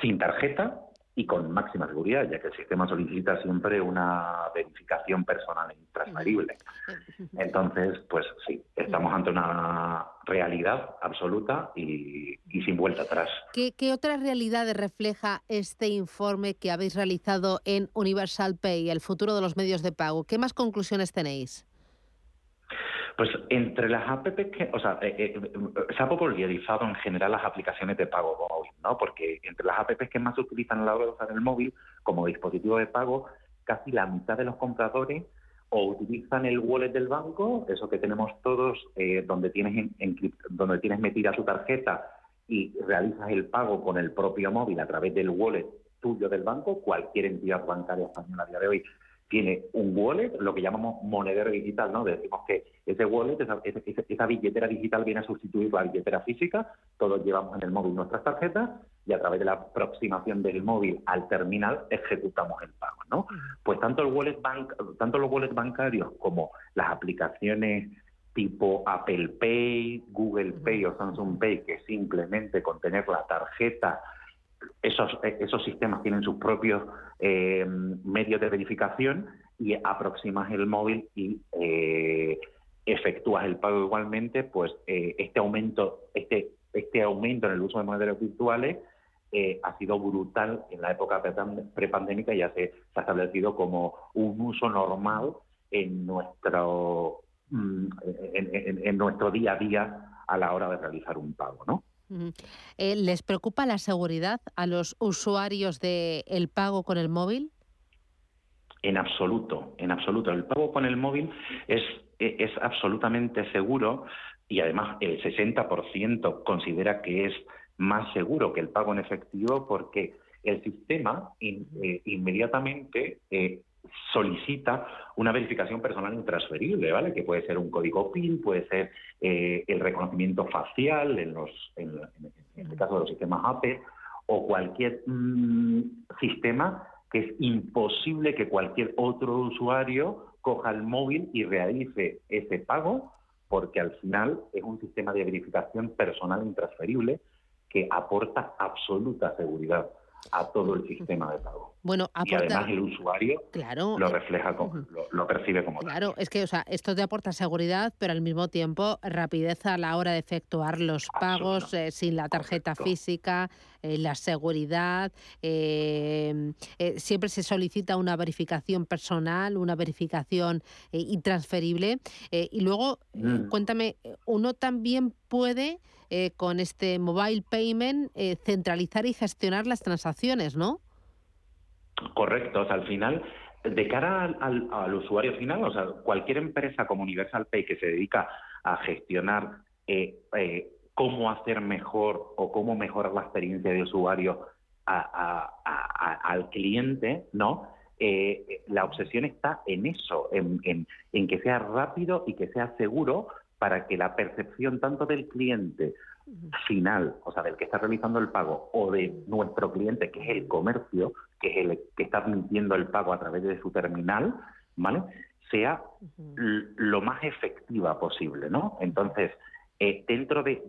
sin tarjeta y con máxima seguridad, ya que el sistema solicita siempre una verificación personal e intransferible. Entonces, pues sí, estamos ante una realidad absoluta y, sin vuelta atrás. ¿Qué, ¿Qué, otras realidades refleja este informe que habéis realizado en Universal Pay, el futuro de los medios de pago? ¿Qué más conclusiones tenéis? Pues entre las apps que, o sea, eh, eh, se ha popularizado en general las aplicaciones de pago móvil, ¿no? Porque entre las apps que más se utilizan a la hora de usar el móvil como dispositivo de pago, casi la mitad de los compradores o utilizan el wallet del banco, eso que tenemos todos, eh, donde, tienes donde tienes metida tu tarjeta y realizas el pago con el propio móvil a través del wallet tuyo del banco, cualquier entidad bancaria española a día de hoy tiene un wallet, lo que llamamos monedero digital, ¿no? Decimos que ese wallet, esa, billetera digital viene a sustituir la billetera física, todos llevamos en el móvil nuestras tarjetas y a través de la aproximación del móvil al terminal ejecutamos el pago, ¿no? Pues tanto, el wallet bank, tanto los wallets bancarios como las aplicaciones tipo Apple Pay, Google Pay o Samsung Pay, que simplemente con tener la tarjeta esos, esos sistemas tienen sus propios eh, medios de verificación y aproximas el móvil y eh, efectúas el pago igualmente, pues eh, este aumento, este, este aumento en el uso de monedas virtuales ha sido brutal en la época prepandémica ya se, ha establecido como un uso normal en nuestro mm, en, nuestro día a día a la hora de realizar un pago, ¿no? Eh, ¿Les preocupa la seguridad a los usuarios del el pago con el móvil? En absoluto, en absoluto. El pago con el móvil es, e, es absolutamente seguro y además el 60% considera que es más seguro que el pago en efectivo porque el sistema eh, inmediatamente eh, solicita una verificación personal intransferible, ¿vale? Que puede ser un código PIN, puede ser eh, el reconocimiento facial en, los, en, el caso de los sistemas APE o cualquier mm, sistema que es imposible que cualquier otro usuario coja el móvil y realice ese pago porque al final es un sistema de verificación personal intransferible que aporta absoluta seguridad a todo el sistema de pago. Bueno, y además el usuario lo eh, refleja, como, lo, percibe como Claro, es que o sea, esto te aporta seguridad, pero al mismo tiempo rapidez a la hora de efectuar los pagos eh, sin la tarjeta física, eh, la seguridad. siempre se solicita una verificación personal, una verificación intransferible. y luego, mm. cuéntame, uno también puede con este mobile payment centralizar y gestionar las transacciones, ¿no? Correcto, o sea, al final, de cara al, usuario final, o sea, cualquier empresa como Universal Pay que se dedica a gestionar eh, eh, cómo hacer mejor o cómo mejorar la experiencia de usuario al cliente, ¿no? Eh, la obsesión está en eso, en, en que sea rápido y que sea seguro para que la percepción tanto del cliente final, o sea, del que está realizando el pago, o de nuestro cliente, que es el comercio, que es el que está admitiendo el pago a través de su terminal, ¿vale? Sea lo más efectiva posible, ¿no? Entonces, eh, dentro de,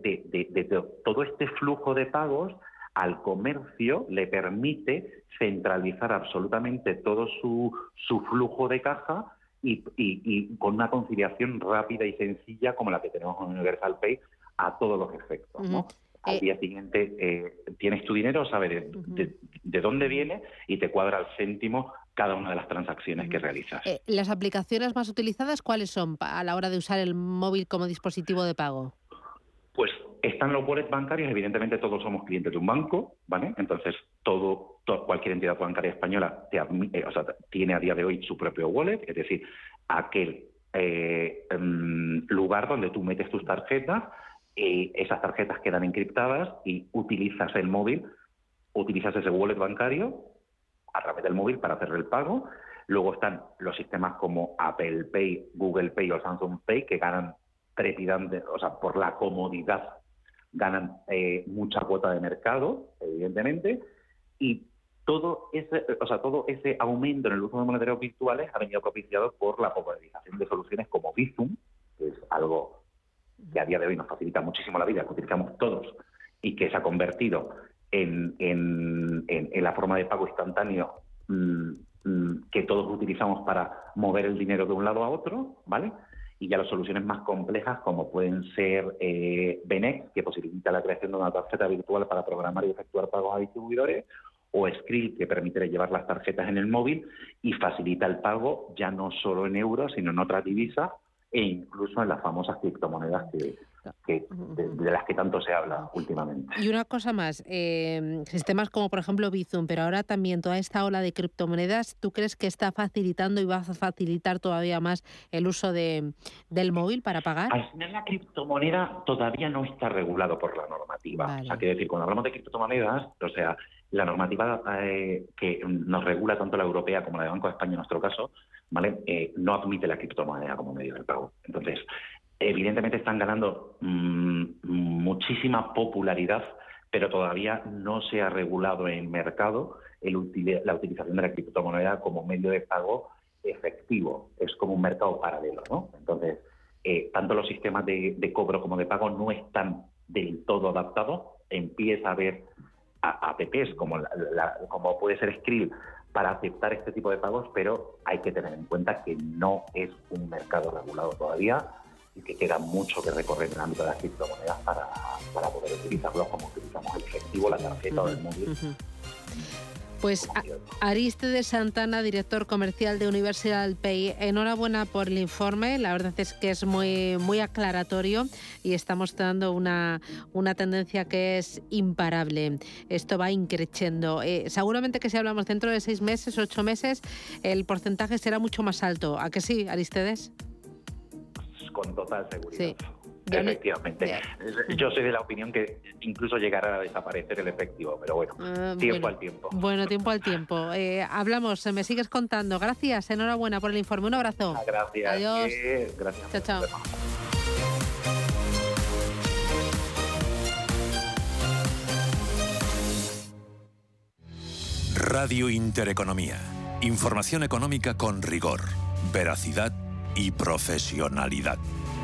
todo este flujo de pagos, al comercio le permite centralizar absolutamente todo su, su flujo de caja y, y, con una conciliación rápida y sencilla como la que tenemos en Universal Pay a todos los efectos. ¿no? Al eh, día siguiente eh, tienes tu dinero, sabes de, dónde viene y te cuadra al céntimo cada una de las transacciones que realizas. Eh, ¿Las aplicaciones más utilizadas cuáles son a la hora de usar el móvil como dispositivo de pago? Pues están los wallets bancarios, evidentemente todos somos clientes de un banco, ¿vale? Entonces, todo, cualquier entidad bancaria española tiene a día de hoy su propio wallet, es decir, aquel em, lugar donde tú metes tus tarjetas eh, esas tarjetas quedan encriptadas y utilizas el móvil, utilizas ese wallet bancario a través del móvil para hacer el pago. Luego están los sistemas como Apple Pay, Google Pay o Samsung Pay que ganan trepidante, o sea, por la comodidad ganan eh, mucha cuota de mercado, evidentemente, y todo ese, o sea, todo ese aumento en el uso de monederos virtuales ha venido propiciado por la popularización de soluciones como Bizum, que es algo que a día de hoy nos facilita muchísimo la vida, que utilizamos todos y que se ha convertido en, en, la forma de pago instantáneo mm, mm, que todos utilizamos para mover el dinero de un lado a otro, ¿vale? Y ya las soluciones más complejas, como pueden ser eh, Benex, que posibilita la creación de una tarjeta virtual para programar y efectuar pagos a distribuidores, o Skrill, que permite llevar las tarjetas en el móvil y facilita el pago ya no solo en euros, sino en otras divisas e incluso en las famosas criptomonedas que, que, de, las que tanto se habla últimamente. Y una cosa más, eh, sistemas como por ejemplo Bizum, pero ahora también toda esta ola de criptomonedas, ¿tú crees que está facilitando y va a facilitar todavía más el uso de, del móvil para pagar? Al final la criptomoneda todavía no está regulado por la normativa. O sea, quiero decir, cuando hablamos de criptomonedas, o sea, la normativa eh, que nos regula tanto la europea como la de Banco de España en nuestro caso, ¿vale? Eh, no admite la criptomoneda como medio de pago. Entonces, evidentemente están ganando mm, muchísima popularidad, pero todavía no se ha regulado en mercado el la utilización de la criptomoneda como medio de pago efectivo. Es como un mercado paralelo, ¿no? Entonces, eh, tanto los sistemas de, cobro como de pago no están del todo adaptados. Empieza a haber apps como, como puede ser Skrill para aceptar este tipo de pagos, pero hay que tener en cuenta que no es un mercado regulado todavía y que queda mucho que recorrer en el ámbito de las criptomonedas para, para poder utilizarlo como utilizamos el efectivo, la tarjeta o el móvil. Pues Ariste de Santana, director comercial de Universal Pay, enhorabuena por el informe. La verdad es que es muy, muy aclaratorio y está mostrando una, una tendencia que es imparable. Esto va increciendo. Eh, seguramente que si hablamos dentro de seis meses, ocho meses, el porcentaje será mucho más alto. ¿A que sí, Aristedes? Con total seguridad. Efectivamente. Yo soy de la opinión que incluso llegará a desaparecer el efectivo, pero bueno, ah, tiempo al tiempo. Bueno, tiempo al tiempo. Eh, hablamos, me sigues contando. Gracias, enhorabuena por el informe. Un abrazo. Ah, gracias. Adiós. gracias. Chao, chao. Radio Intereconomía. Información económica con rigor, veracidad y profesionalidad.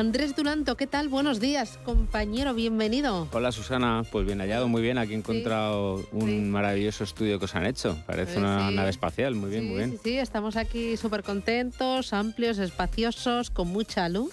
Andrés Duranto, ¿qué tal? Buenos días, compañero, bienvenido. Hola Susana, pues bien hallado, muy bien. Aquí he encontrado un maravilloso estudio que os han hecho. Parece pues una nave espacial, muy bien, muy bien. Sí, sí, estamos aquí súper contentos, amplios, espaciosos, con mucha luz.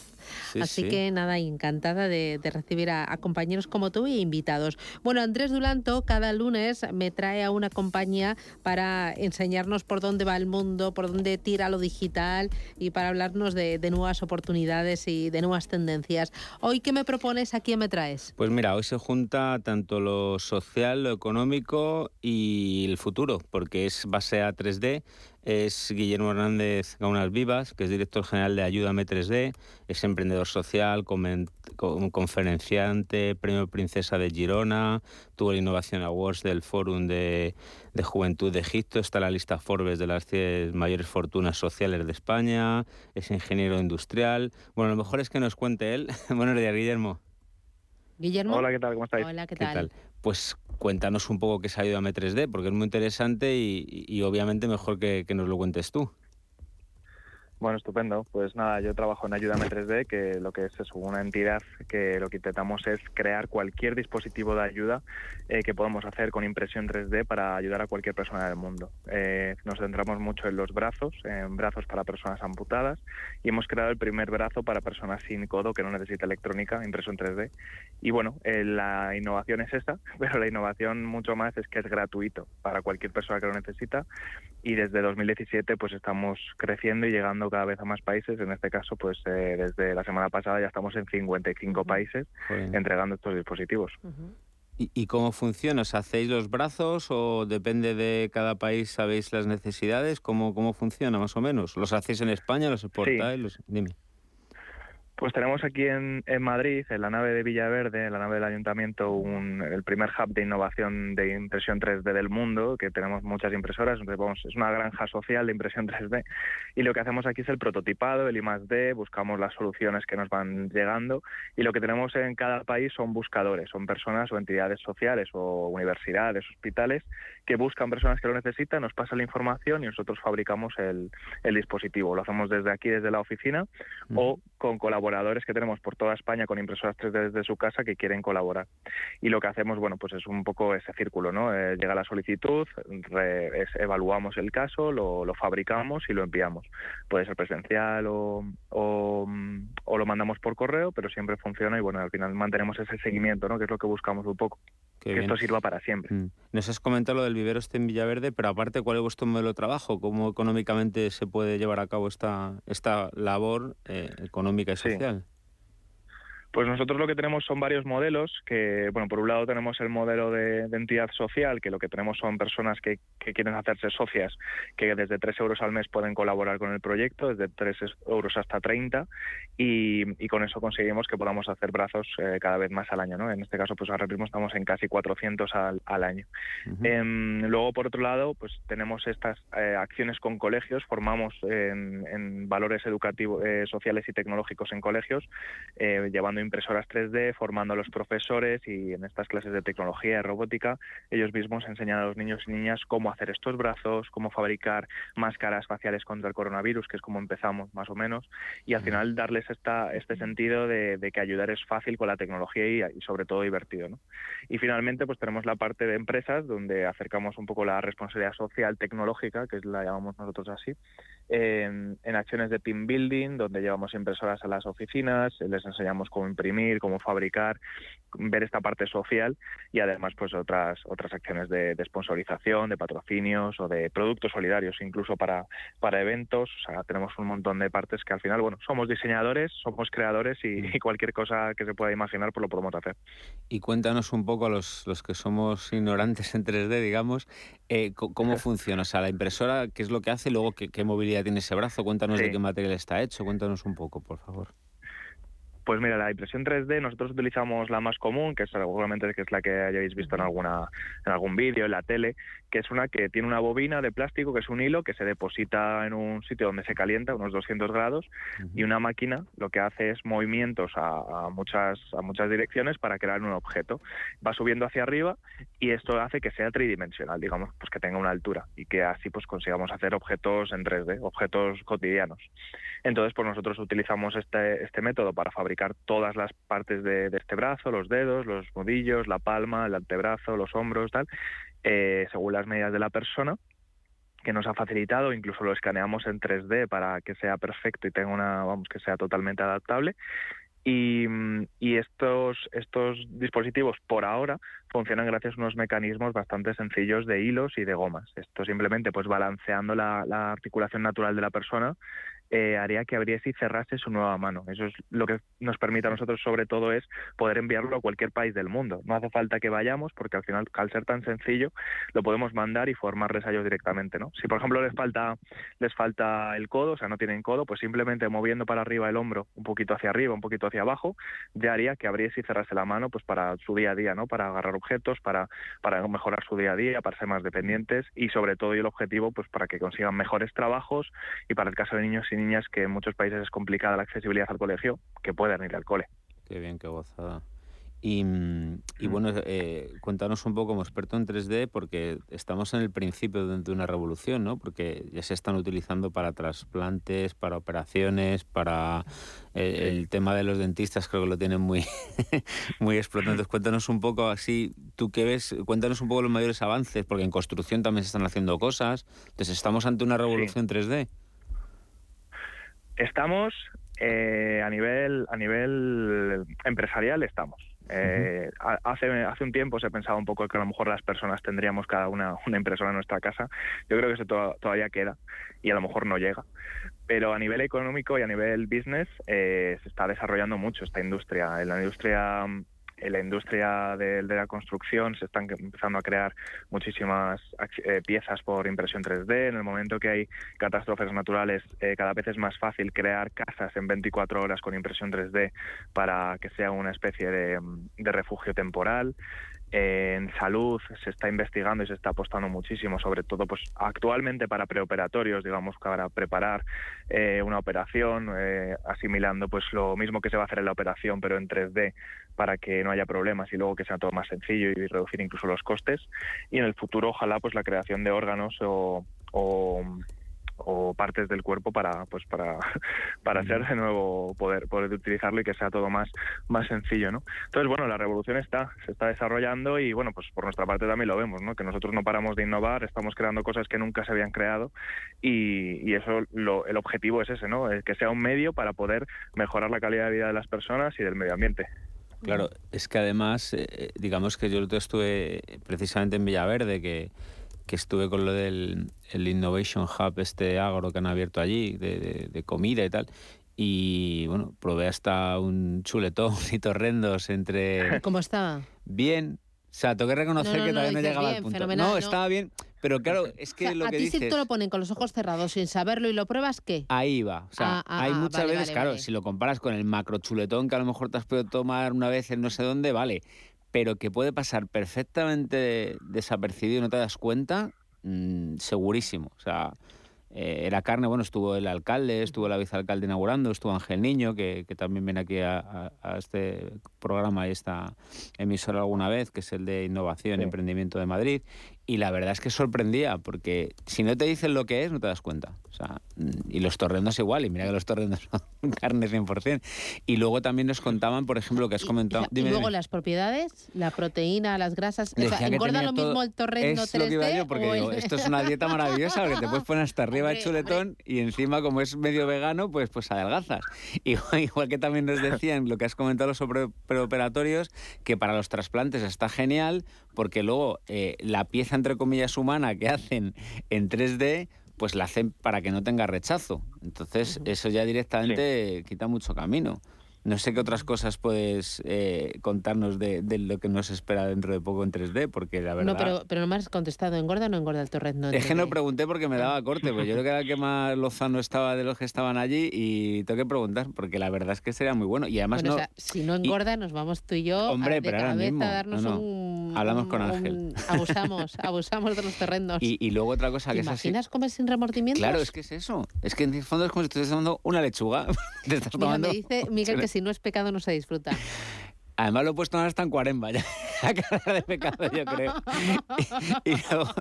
Así que nada, encantada de, recibir a, compañeros como tú y invitados. Bueno, Andrés Dulanto cada lunes me trae a una compañía para enseñarnos por dónde va el mundo, por dónde tira lo digital y para hablarnos de, nuevas oportunidades y de nuevas tendencias. Hoy, ¿qué me propones? ¿A quién me traes? Pues mira, hoy se junta tanto lo social, lo económico y el futuro, porque es base a 3D es Guillermo Hernández Gaunas Vivas, que es director general de Ayúdame 3D, es emprendedor social, conferenciante, premio Princesa de Girona, tuvo el Innovación Awards del Fórum de, Juventud de Egipto, está en la lista Forbes de las 10 mayores fortunas sociales de España, es ingeniero industrial. Bueno, lo mejor es que nos cuente él. Buenos días, Guillermo. Guillermo. Hola, ¿qué tal? ¿Cómo estáis? Hola, ¿qué tal? Pues cuéntanos un poco qué es Ayúdame 3D, porque es muy interesante y, obviamente mejor que, que nos lo cuentes tú. Bueno, estupendo. Pues nada, yo trabajo en Ayúdame 3D, que lo que es es una entidad que lo que intentamos es crear cualquier dispositivo de ayuda eh, que podamos hacer con impresión 3D para ayudar a cualquier persona del mundo. Eh, nos centramos mucho en los brazos, en brazos para personas amputadas, y hemos creado el primer brazo para personas sin codo que no necesita electrónica, impreso en 3D. Y bueno, eh, la innovación es esa, pero la innovación mucho más es que es gratuito para cualquier persona que lo necesita. Y desde 2017 pues estamos creciendo y llegando cada vez a más países. En este caso, pues eh, desde la semana pasada ya estamos en 55 países entregando estos dispositivos. ¿Y, cómo funciona? ¿Os hacéis los brazos o depende de cada país sabéis las necesidades? ¿Cómo, cómo funciona más o menos? ¿Los hacéis en España? ¿Los exportáis? Dime. Pues tenemos aquí en, Madrid, en la nave de Villaverde, en la nave del Ayuntamiento, un, el primer hub de innovación de impresión 3D del mundo, que tenemos muchas impresoras, es una granja social de impresión 3D, y lo que hacemos aquí es el prototipado, el I+D, buscamos las soluciones que nos van llegando, y lo que tenemos en cada país son buscadores, son personas o entidades sociales o universidades, hospitales, que buscan personas que lo necesitan, nos pasan la información y nosotros fabricamos el, dispositivo. Lo hacemos desde aquí, desde la oficina, o con colaboradores que tenemos por toda España con impresoras 3D desde su casa que quieren colaborar. Y lo que hacemos, bueno, pues es un poco ese círculo, ¿no? Eh, llega la solicitud, evaluamos el caso, lo, fabricamos y lo enviamos. Puede ser presencial o, o, lo mandamos por correo, pero siempre funciona y bueno, al final mantenemos ese seguimiento, ¿no? Que es lo que buscamos un poco. Que esto sirva para siempre. Mm. Nos has comentado lo del vivero este en Villaverde, pero aparte, ¿cuál es vuestro modelo de trabajo? ¿Cómo económicamente se puede llevar a cabo esta, esta labor eh, económica y social? Pues nosotros lo que tenemos son varios modelos, que, bueno, por un lado tenemos el modelo de, entidad social, que lo que tenemos son personas que, quieren hacerse socias, que desde 3 euros al mes pueden colaborar con el proyecto, desde 3 euros hasta 30, y, con eso conseguimos que podamos hacer brazos eh, cada vez más al año, ¿no? En este caso, pues ahora mismo estamos en casi 400 al, año. Em, luego, por otro lado, pues tenemos estas eh, acciones con colegios, formamos en, valores educativos, eh, sociales y tecnológicos en colegios, llevando impresoras 3D, formando a los profesores y en estas clases de tecnología y robótica, ellos mismos enseñan a los niños y niñas cómo hacer estos brazos, cómo fabricar máscaras faciales contra el coronavirus, que es como empezamos más o menos, y al final darles esta, este sentido de, que ayudar es fácil con la tecnología y, sobre todo divertido. ¿no? Y finalmente pues tenemos la parte de empresas donde acercamos un poco la responsabilidad social tecnológica, que es la llamamos nosotros así, en, en acciones de team building, donde llevamos impresoras a las oficinas, les enseñamos cómo imprimir, cómo fabricar, ver esta parte social y además pues otras otras acciones de, sponsorización, de patrocinios o de productos solidarios incluso para, para eventos. O sea, tenemos un montón de partes que al final, bueno, somos diseñadores, somos creadores y, mm. cualquier cosa que se pueda imaginar pues lo podemos hacer. Y cuéntanos un poco a los, los que somos ignorantes en 3D, digamos, eh, cómo funciona. O sea, la impresora, ¿qué es lo que hace? Luego, ¿qué, qué movilidad tiene ese brazo? Cuéntanos de qué material está hecho. Cuéntanos un poco, por favor. Pues mira, la impresión 3D nosotros utilizamos la más común, que es seguramente es la que hayáis visto en alguna en algún vídeo, en la tele, que es una que tiene una bobina de plástico, que es un hilo que se deposita en un sitio donde se calienta, unos 200 grados, y una máquina lo que hace es movimientos a, muchas a muchas direcciones para crear un objeto. Va subiendo hacia arriba y esto hace que sea tridimensional, digamos, pues que tenga una altura y que así pues consigamos hacer objetos en 3D, objetos cotidianos. Entonces, pues nosotros utilizamos este, este método para fabricar todas las partes de, este brazo, los dedos, los nudillos, la palma, el antebrazo, los hombros, tal, eh, según las medidas de la persona que nos ha facilitado, incluso lo escaneamos en 3D para que sea perfecto y tenga una, vamos, que sea totalmente adaptable. Y, y, estos, estos dispositivos, por ahora, funcionan gracias a unos mecanismos bastante sencillos de hilos y de gomas. Esto simplemente pues balanceando la, la articulación natural de la persona eh, haría que abriese y cerrase su nueva mano. Eso es lo que nos permite a nosotros, sobre todo, es poder enviarlo a cualquier país del mundo. No hace falta que vayamos, porque al final, al ser tan sencillo, lo podemos mandar y formarles a directamente. ¿no? Si, por ejemplo, les falta, les falta el codo, o sea, no tienen codo, pues simplemente moviendo para arriba el hombro, un poquito hacia arriba, un poquito hacia abajo, ya haría que abriese y cerrase la mano pues para su día a día, ¿no? para agarrar objetos, para, para mejorar su día a día, para ser más dependientes y, sobre todo, y el objetivo, pues para que consigan mejores trabajos y para el caso de niños y niñas que en muchos países es complicada la accesibilidad al colegio, que puedan ir al cole. Qué bien, qué gozada. Y, mm, y, bueno, eh, cuéntanos un poco como experto en 3D, porque estamos en el principio de, una revolución, ¿no? Porque ya se están utilizando para trasplantes, para operaciones, para eh, el tema de los dentistas, creo que lo tienen muy, muy explotado. Entonces, cuéntanos un poco así, tú qué ves, cuéntanos un poco los mayores avances, porque en construcción también se están haciendo cosas. Entonces, estamos ante una revolución 3D. Estamos eh, a nivel a nivel empresarial estamos. Eh, hace, hace un tiempo se pensaba un poco que a lo mejor las personas tendríamos cada una una impresora en nuestra casa. Yo creo que eso todavía queda y a lo mejor no llega. Pero a nivel económico y a nivel business eh, se está desarrollando mucho esta industria. En la industria en la industria de, la construcción se están empezando a crear muchísimas eh, piezas por impresión 3D. En el momento que hay catástrofes naturales, eh, cada vez es más fácil crear casas en 24 horas con impresión 3D para que sea una especie de, de refugio temporal en salud se está investigando y se está apostando muchísimo, sobre todo pues actualmente para preoperatorios, digamos, para preparar eh, una operación, eh, asimilando pues lo mismo que se va a hacer en la operación, pero en 3D para que no haya problemas y luego que sea todo más sencillo y reducir incluso los costes. Y en el futuro, ojalá, pues la creación de órganos o o partes del cuerpo para pues para para ser de nuevo poder poder utilizarlo y que sea todo más más sencillo no entonces bueno la revolución está se está desarrollando y bueno pues por nuestra parte también lo vemos no que nosotros no paramos de innovar estamos creando cosas que nunca se habían creado y, y eso lo, el objetivo es ese no que sea un medio para poder mejorar la calidad de vida de las personas y del medio ambiente. Claro, es que además, eh, digamos que yo estuve precisamente en Villaverde, que, que estuve con lo del el Innovation Hub, este agro que han abierto allí, de, comida y tal. Y bueno, probé hasta un chuletón y torrendos entre... ¿Cómo estaba? Bien. O sea, tengo que reconocer que todavía no llegaba al punto. No, estaba bien, pero claro, es que lo que a ti si te lo ponen con los ojos cerrados sin saberlo y lo pruebas, ¿qué? Ahí va. O sea, ah, ah, hay ah, muchas veces, claro, si lo comparas con el macro chuletón que a lo mejor te has podido tomar una vez en no sé dónde, vale pero que puede pasar perfectamente desapercibido y no te das cuenta, mm, segurísimo. O sea, eh, era carne, bueno, estuvo el alcalde, estuvo la vicealcalde inaugurando, estuvo Ángel Niño, que, también viene aquí a, este programa y esta emisora alguna vez, que es el de Innovación y Emprendimiento de Madrid, y la verdad es que sorprendía, porque si no te dicen lo que es, no te das cuenta. O sea, mm, y los torrendos igual, y mira que los torrendos son carne 100%. Y luego también nos contaban, por ejemplo, lo que has comentado. Y, luego las propiedades, la proteína, las grasas. ¿Engorda lo mismo el torrendo 3D? porque esto es una dieta maravillosa, porque te puedes poner hasta arriba el chuletón y encima, como es medio vegano, pues, pues adelgazas. Igual, igual que también nos decían lo que has comentado sobre preoperatorios, que para los trasplantes está genial, porque luego eh, la pieza entre comillas humana que hacen en 3D, pues la hacen para que no tenga rechazo. Entonces, eso ya directamente quita mucho camino. No sé qué otras cosas puedes eh, contarnos de, lo que nos espera dentro de poco en 3D, porque la verdad... No, pero, pero no me has contestado, ¿engorda o no engorda el torrendo? Es que no pregunté porque me daba corte, pues yo creo que era el que más lozano estaba de los que estaban allí y tengo que preguntar, porque la verdad es que sería muy bueno. Y además no... si no engorda, nos vamos tú y yo Hombre, a, pero ahora mismo. a darnos un... Hablamos con Ángel. abusamos, abusamos de los terrenos. Y, luego otra cosa que es así... imaginas comer sin remordimientos? Claro, es que es eso. Es que en el fondo es como si estuvieras tomando una lechuga. Te estás tomando... me dice Miguel que si no es pecado no se disfruta. Además lo he puesto ahora hasta en 40 ya. La cara de pecado, yo creo. Y, luego,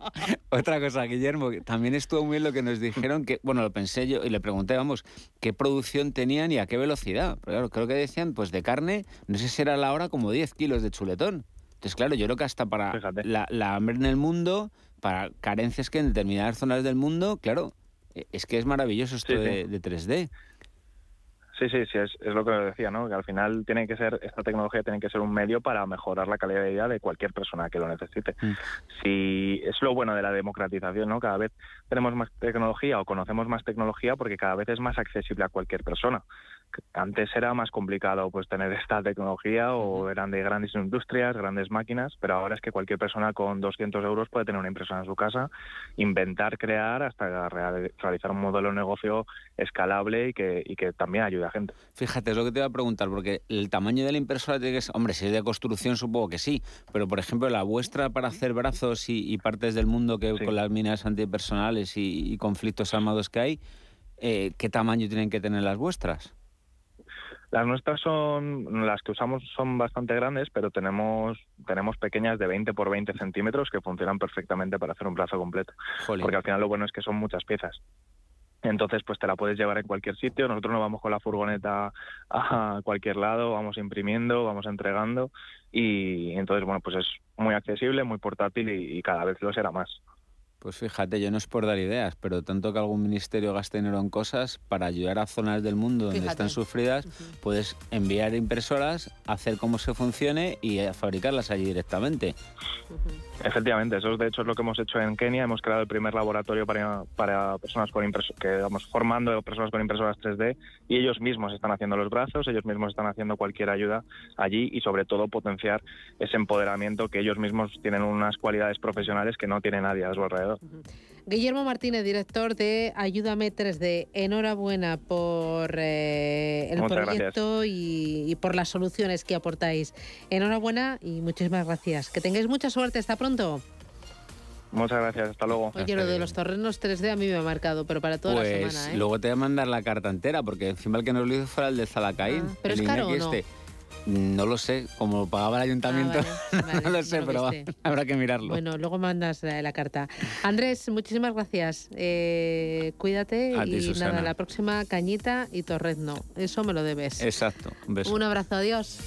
otra cosa, Guillermo, también estuvo muy bien lo que nos dijeron, que, bueno, lo pensé yo y le pregunté, vamos, qué producción tenían y a qué velocidad. Pero claro, creo que decían, pues de carne, no sé si era la hora como 10 kilos de chuletón. Entonces, claro, yo creo que hasta para la, hambre en el mundo, para carencias que en determinadas zonas del mundo, claro, e, es que es maravilloso esto de, de 3D. Sí, sí, sí, es, es, lo que decía, ¿no? Que al final tiene que ser, esta tecnología tiene que ser un medio para mejorar la calidad de vida de cualquier persona que lo necesite. Mm. Si es lo bueno de la democratización, ¿no? Cada vez tenemos más tecnología o conocemos más tecnología porque cada vez es más accesible a cualquier persona antes era más complicado pues tener esta tecnología o eran de grandes industrias, grandes máquinas, pero ahora es que cualquier persona con 200 euros puede tener una impresora en su casa, inventar, crear, hasta realizar un modelo de negocio escalable y que, y que también ayude a gente. Fíjate, es lo que te iba a preguntar, porque el tamaño de la impresora tiene que ser, hombre, si es de construcción supongo que sí, pero por ejemplo la vuestra para hacer brazos y, partes del mundo que con las minas antipersonales y, y conflictos armados que hay, eh, ¿qué tamaño tienen que tener las vuestras? Las nuestras son, las que usamos son bastante grandes, pero tenemos, tenemos pequeñas de 20 por 20 centímetros que funcionan perfectamente para hacer un brazo completo. Porque al final lo bueno es que son muchas piezas. Entonces, pues te la puedes llevar en cualquier sitio. Nosotros no vamos con la furgoneta a cualquier lado, vamos imprimiendo, vamos entregando y entonces, bueno, pues es muy accesible, muy portátil y, y cada vez lo será más. Pues fíjate, yo no es por dar ideas, pero tanto que algún ministerio gaste dinero en cosas, para ayudar a zonas del mundo donde están sufridas, puedes enviar impresoras, hacer cómo se funcione y eh, fabricarlas allí directamente. Efectivamente, eso es de hecho es lo que hemos hecho en Kenia. Hemos creado el primer laboratorio para, para personas con impresoras, que vamos formando personas con impresoras 3D y ellos mismos están haciendo los brazos, ellos mismos están haciendo cualquier ayuda allí y sobre todo potenciar ese empoderamiento que ellos mismos tienen unas cualidades profesionales que no tiene nadie a su alrededor. Guillermo Martínez, director de Ayúdame 3D, enhorabuena por eh, el proyecto y, por las soluciones que aportáis. Enhorabuena y muchísimas gracias. Que tengáis mucha suerte. Hasta pronto. Muchas gracias, hasta luego. Oye, lo de los terrenos 3D a mí me ha marcado, pero para toda la pues semana. ¿eh? Luego te voy a mandar la carta entera, porque encima el que nos lo hizo fuera el de Zalacaín. Ah, ¿Pero es caro o no? Este. No lo sé, como lo pagaba el ayuntamiento, Ah, no lo sé, pero habrá que mirarlo. Bueno, luego mandas la, la carta. Andrés, muchísimas gracias. Eh, cuídate ti, y Susana. nada, la próxima cañita y torrezno. Eso me lo debes. Exacto, un beso. Un abrazo, adiós.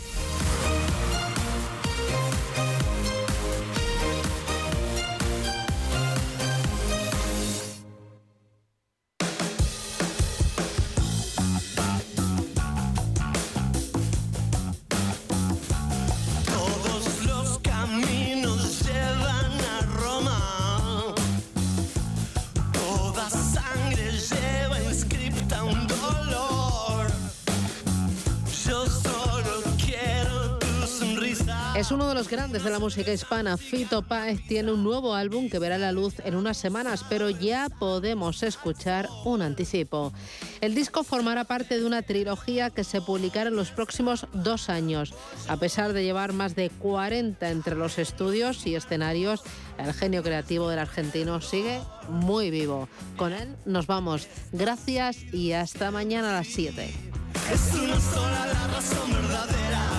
Grandes de la música hispana. Fito Páez tiene un nuevo álbum que verá la luz en unas semanas, pero ya podemos escuchar un anticipo. El disco formará parte de una trilogía que se publicará en los próximos dos años. A pesar de llevar más de 40 entre los estudios y escenarios, el genio creativo del argentino sigue muy vivo. Con él nos vamos. Gracias y hasta mañana a las 7. Es una sola la razón verdadera.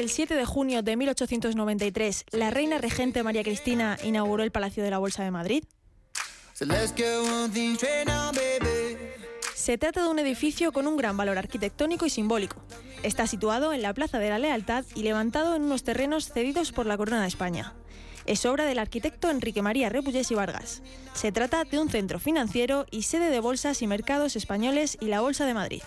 El 7 de junio de 1893 la reina regente María Cristina inauguró el Palacio de la Bolsa de Madrid? Se trata de un edificio con un gran valor arquitectónico y simbólico. Está situado en la Plaza de la Lealtad y levantado en unos terrenos cedidos por la Corona de España. Es obra del arquitecto Enrique María Repullés y Vargas. Se trata de un centro financiero y sede de bolsas y mercados españoles y la Bolsa de Madrid.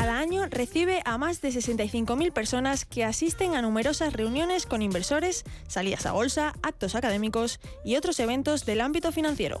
Cada año recibe a más de 65.000 personas que asisten a numerosas reuniones con inversores, salidas a bolsa, actos académicos y otros eventos del ámbito financiero.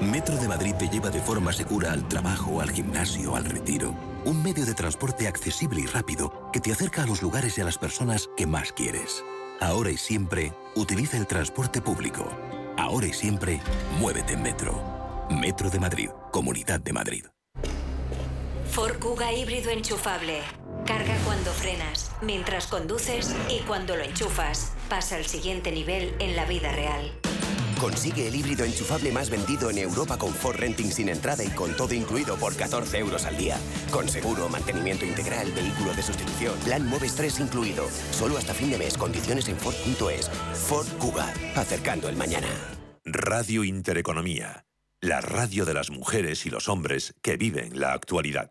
Metro de Madrid te lleva de forma segura al trabajo, al gimnasio, al retiro. Un medio de transporte accesible y rápido que te acerca a los lugares y a las personas que más quieres. Ahora y siempre, utiliza el transporte público. Ahora y siempre, muévete en Metro. Metro de Madrid, Comunidad de Madrid. Ford Kuga híbrido enchufable. Carga cuando frenas, mientras conduces y cuando lo enchufas. Pasa al siguiente nivel en la vida real. Consigue el híbrido enchufable más vendido en Europa con Ford Renting sin entrada y con todo incluido por 14 euros al día. Con seguro, mantenimiento integral, vehículo de sustitución, plan Moves 3 incluido. Solo hasta fin de mes, condiciones en Ford.es. Ford Kuga, acercando el mañana. Radio Intereconomía, la radio de las mujeres y los hombres que viven la actualidad.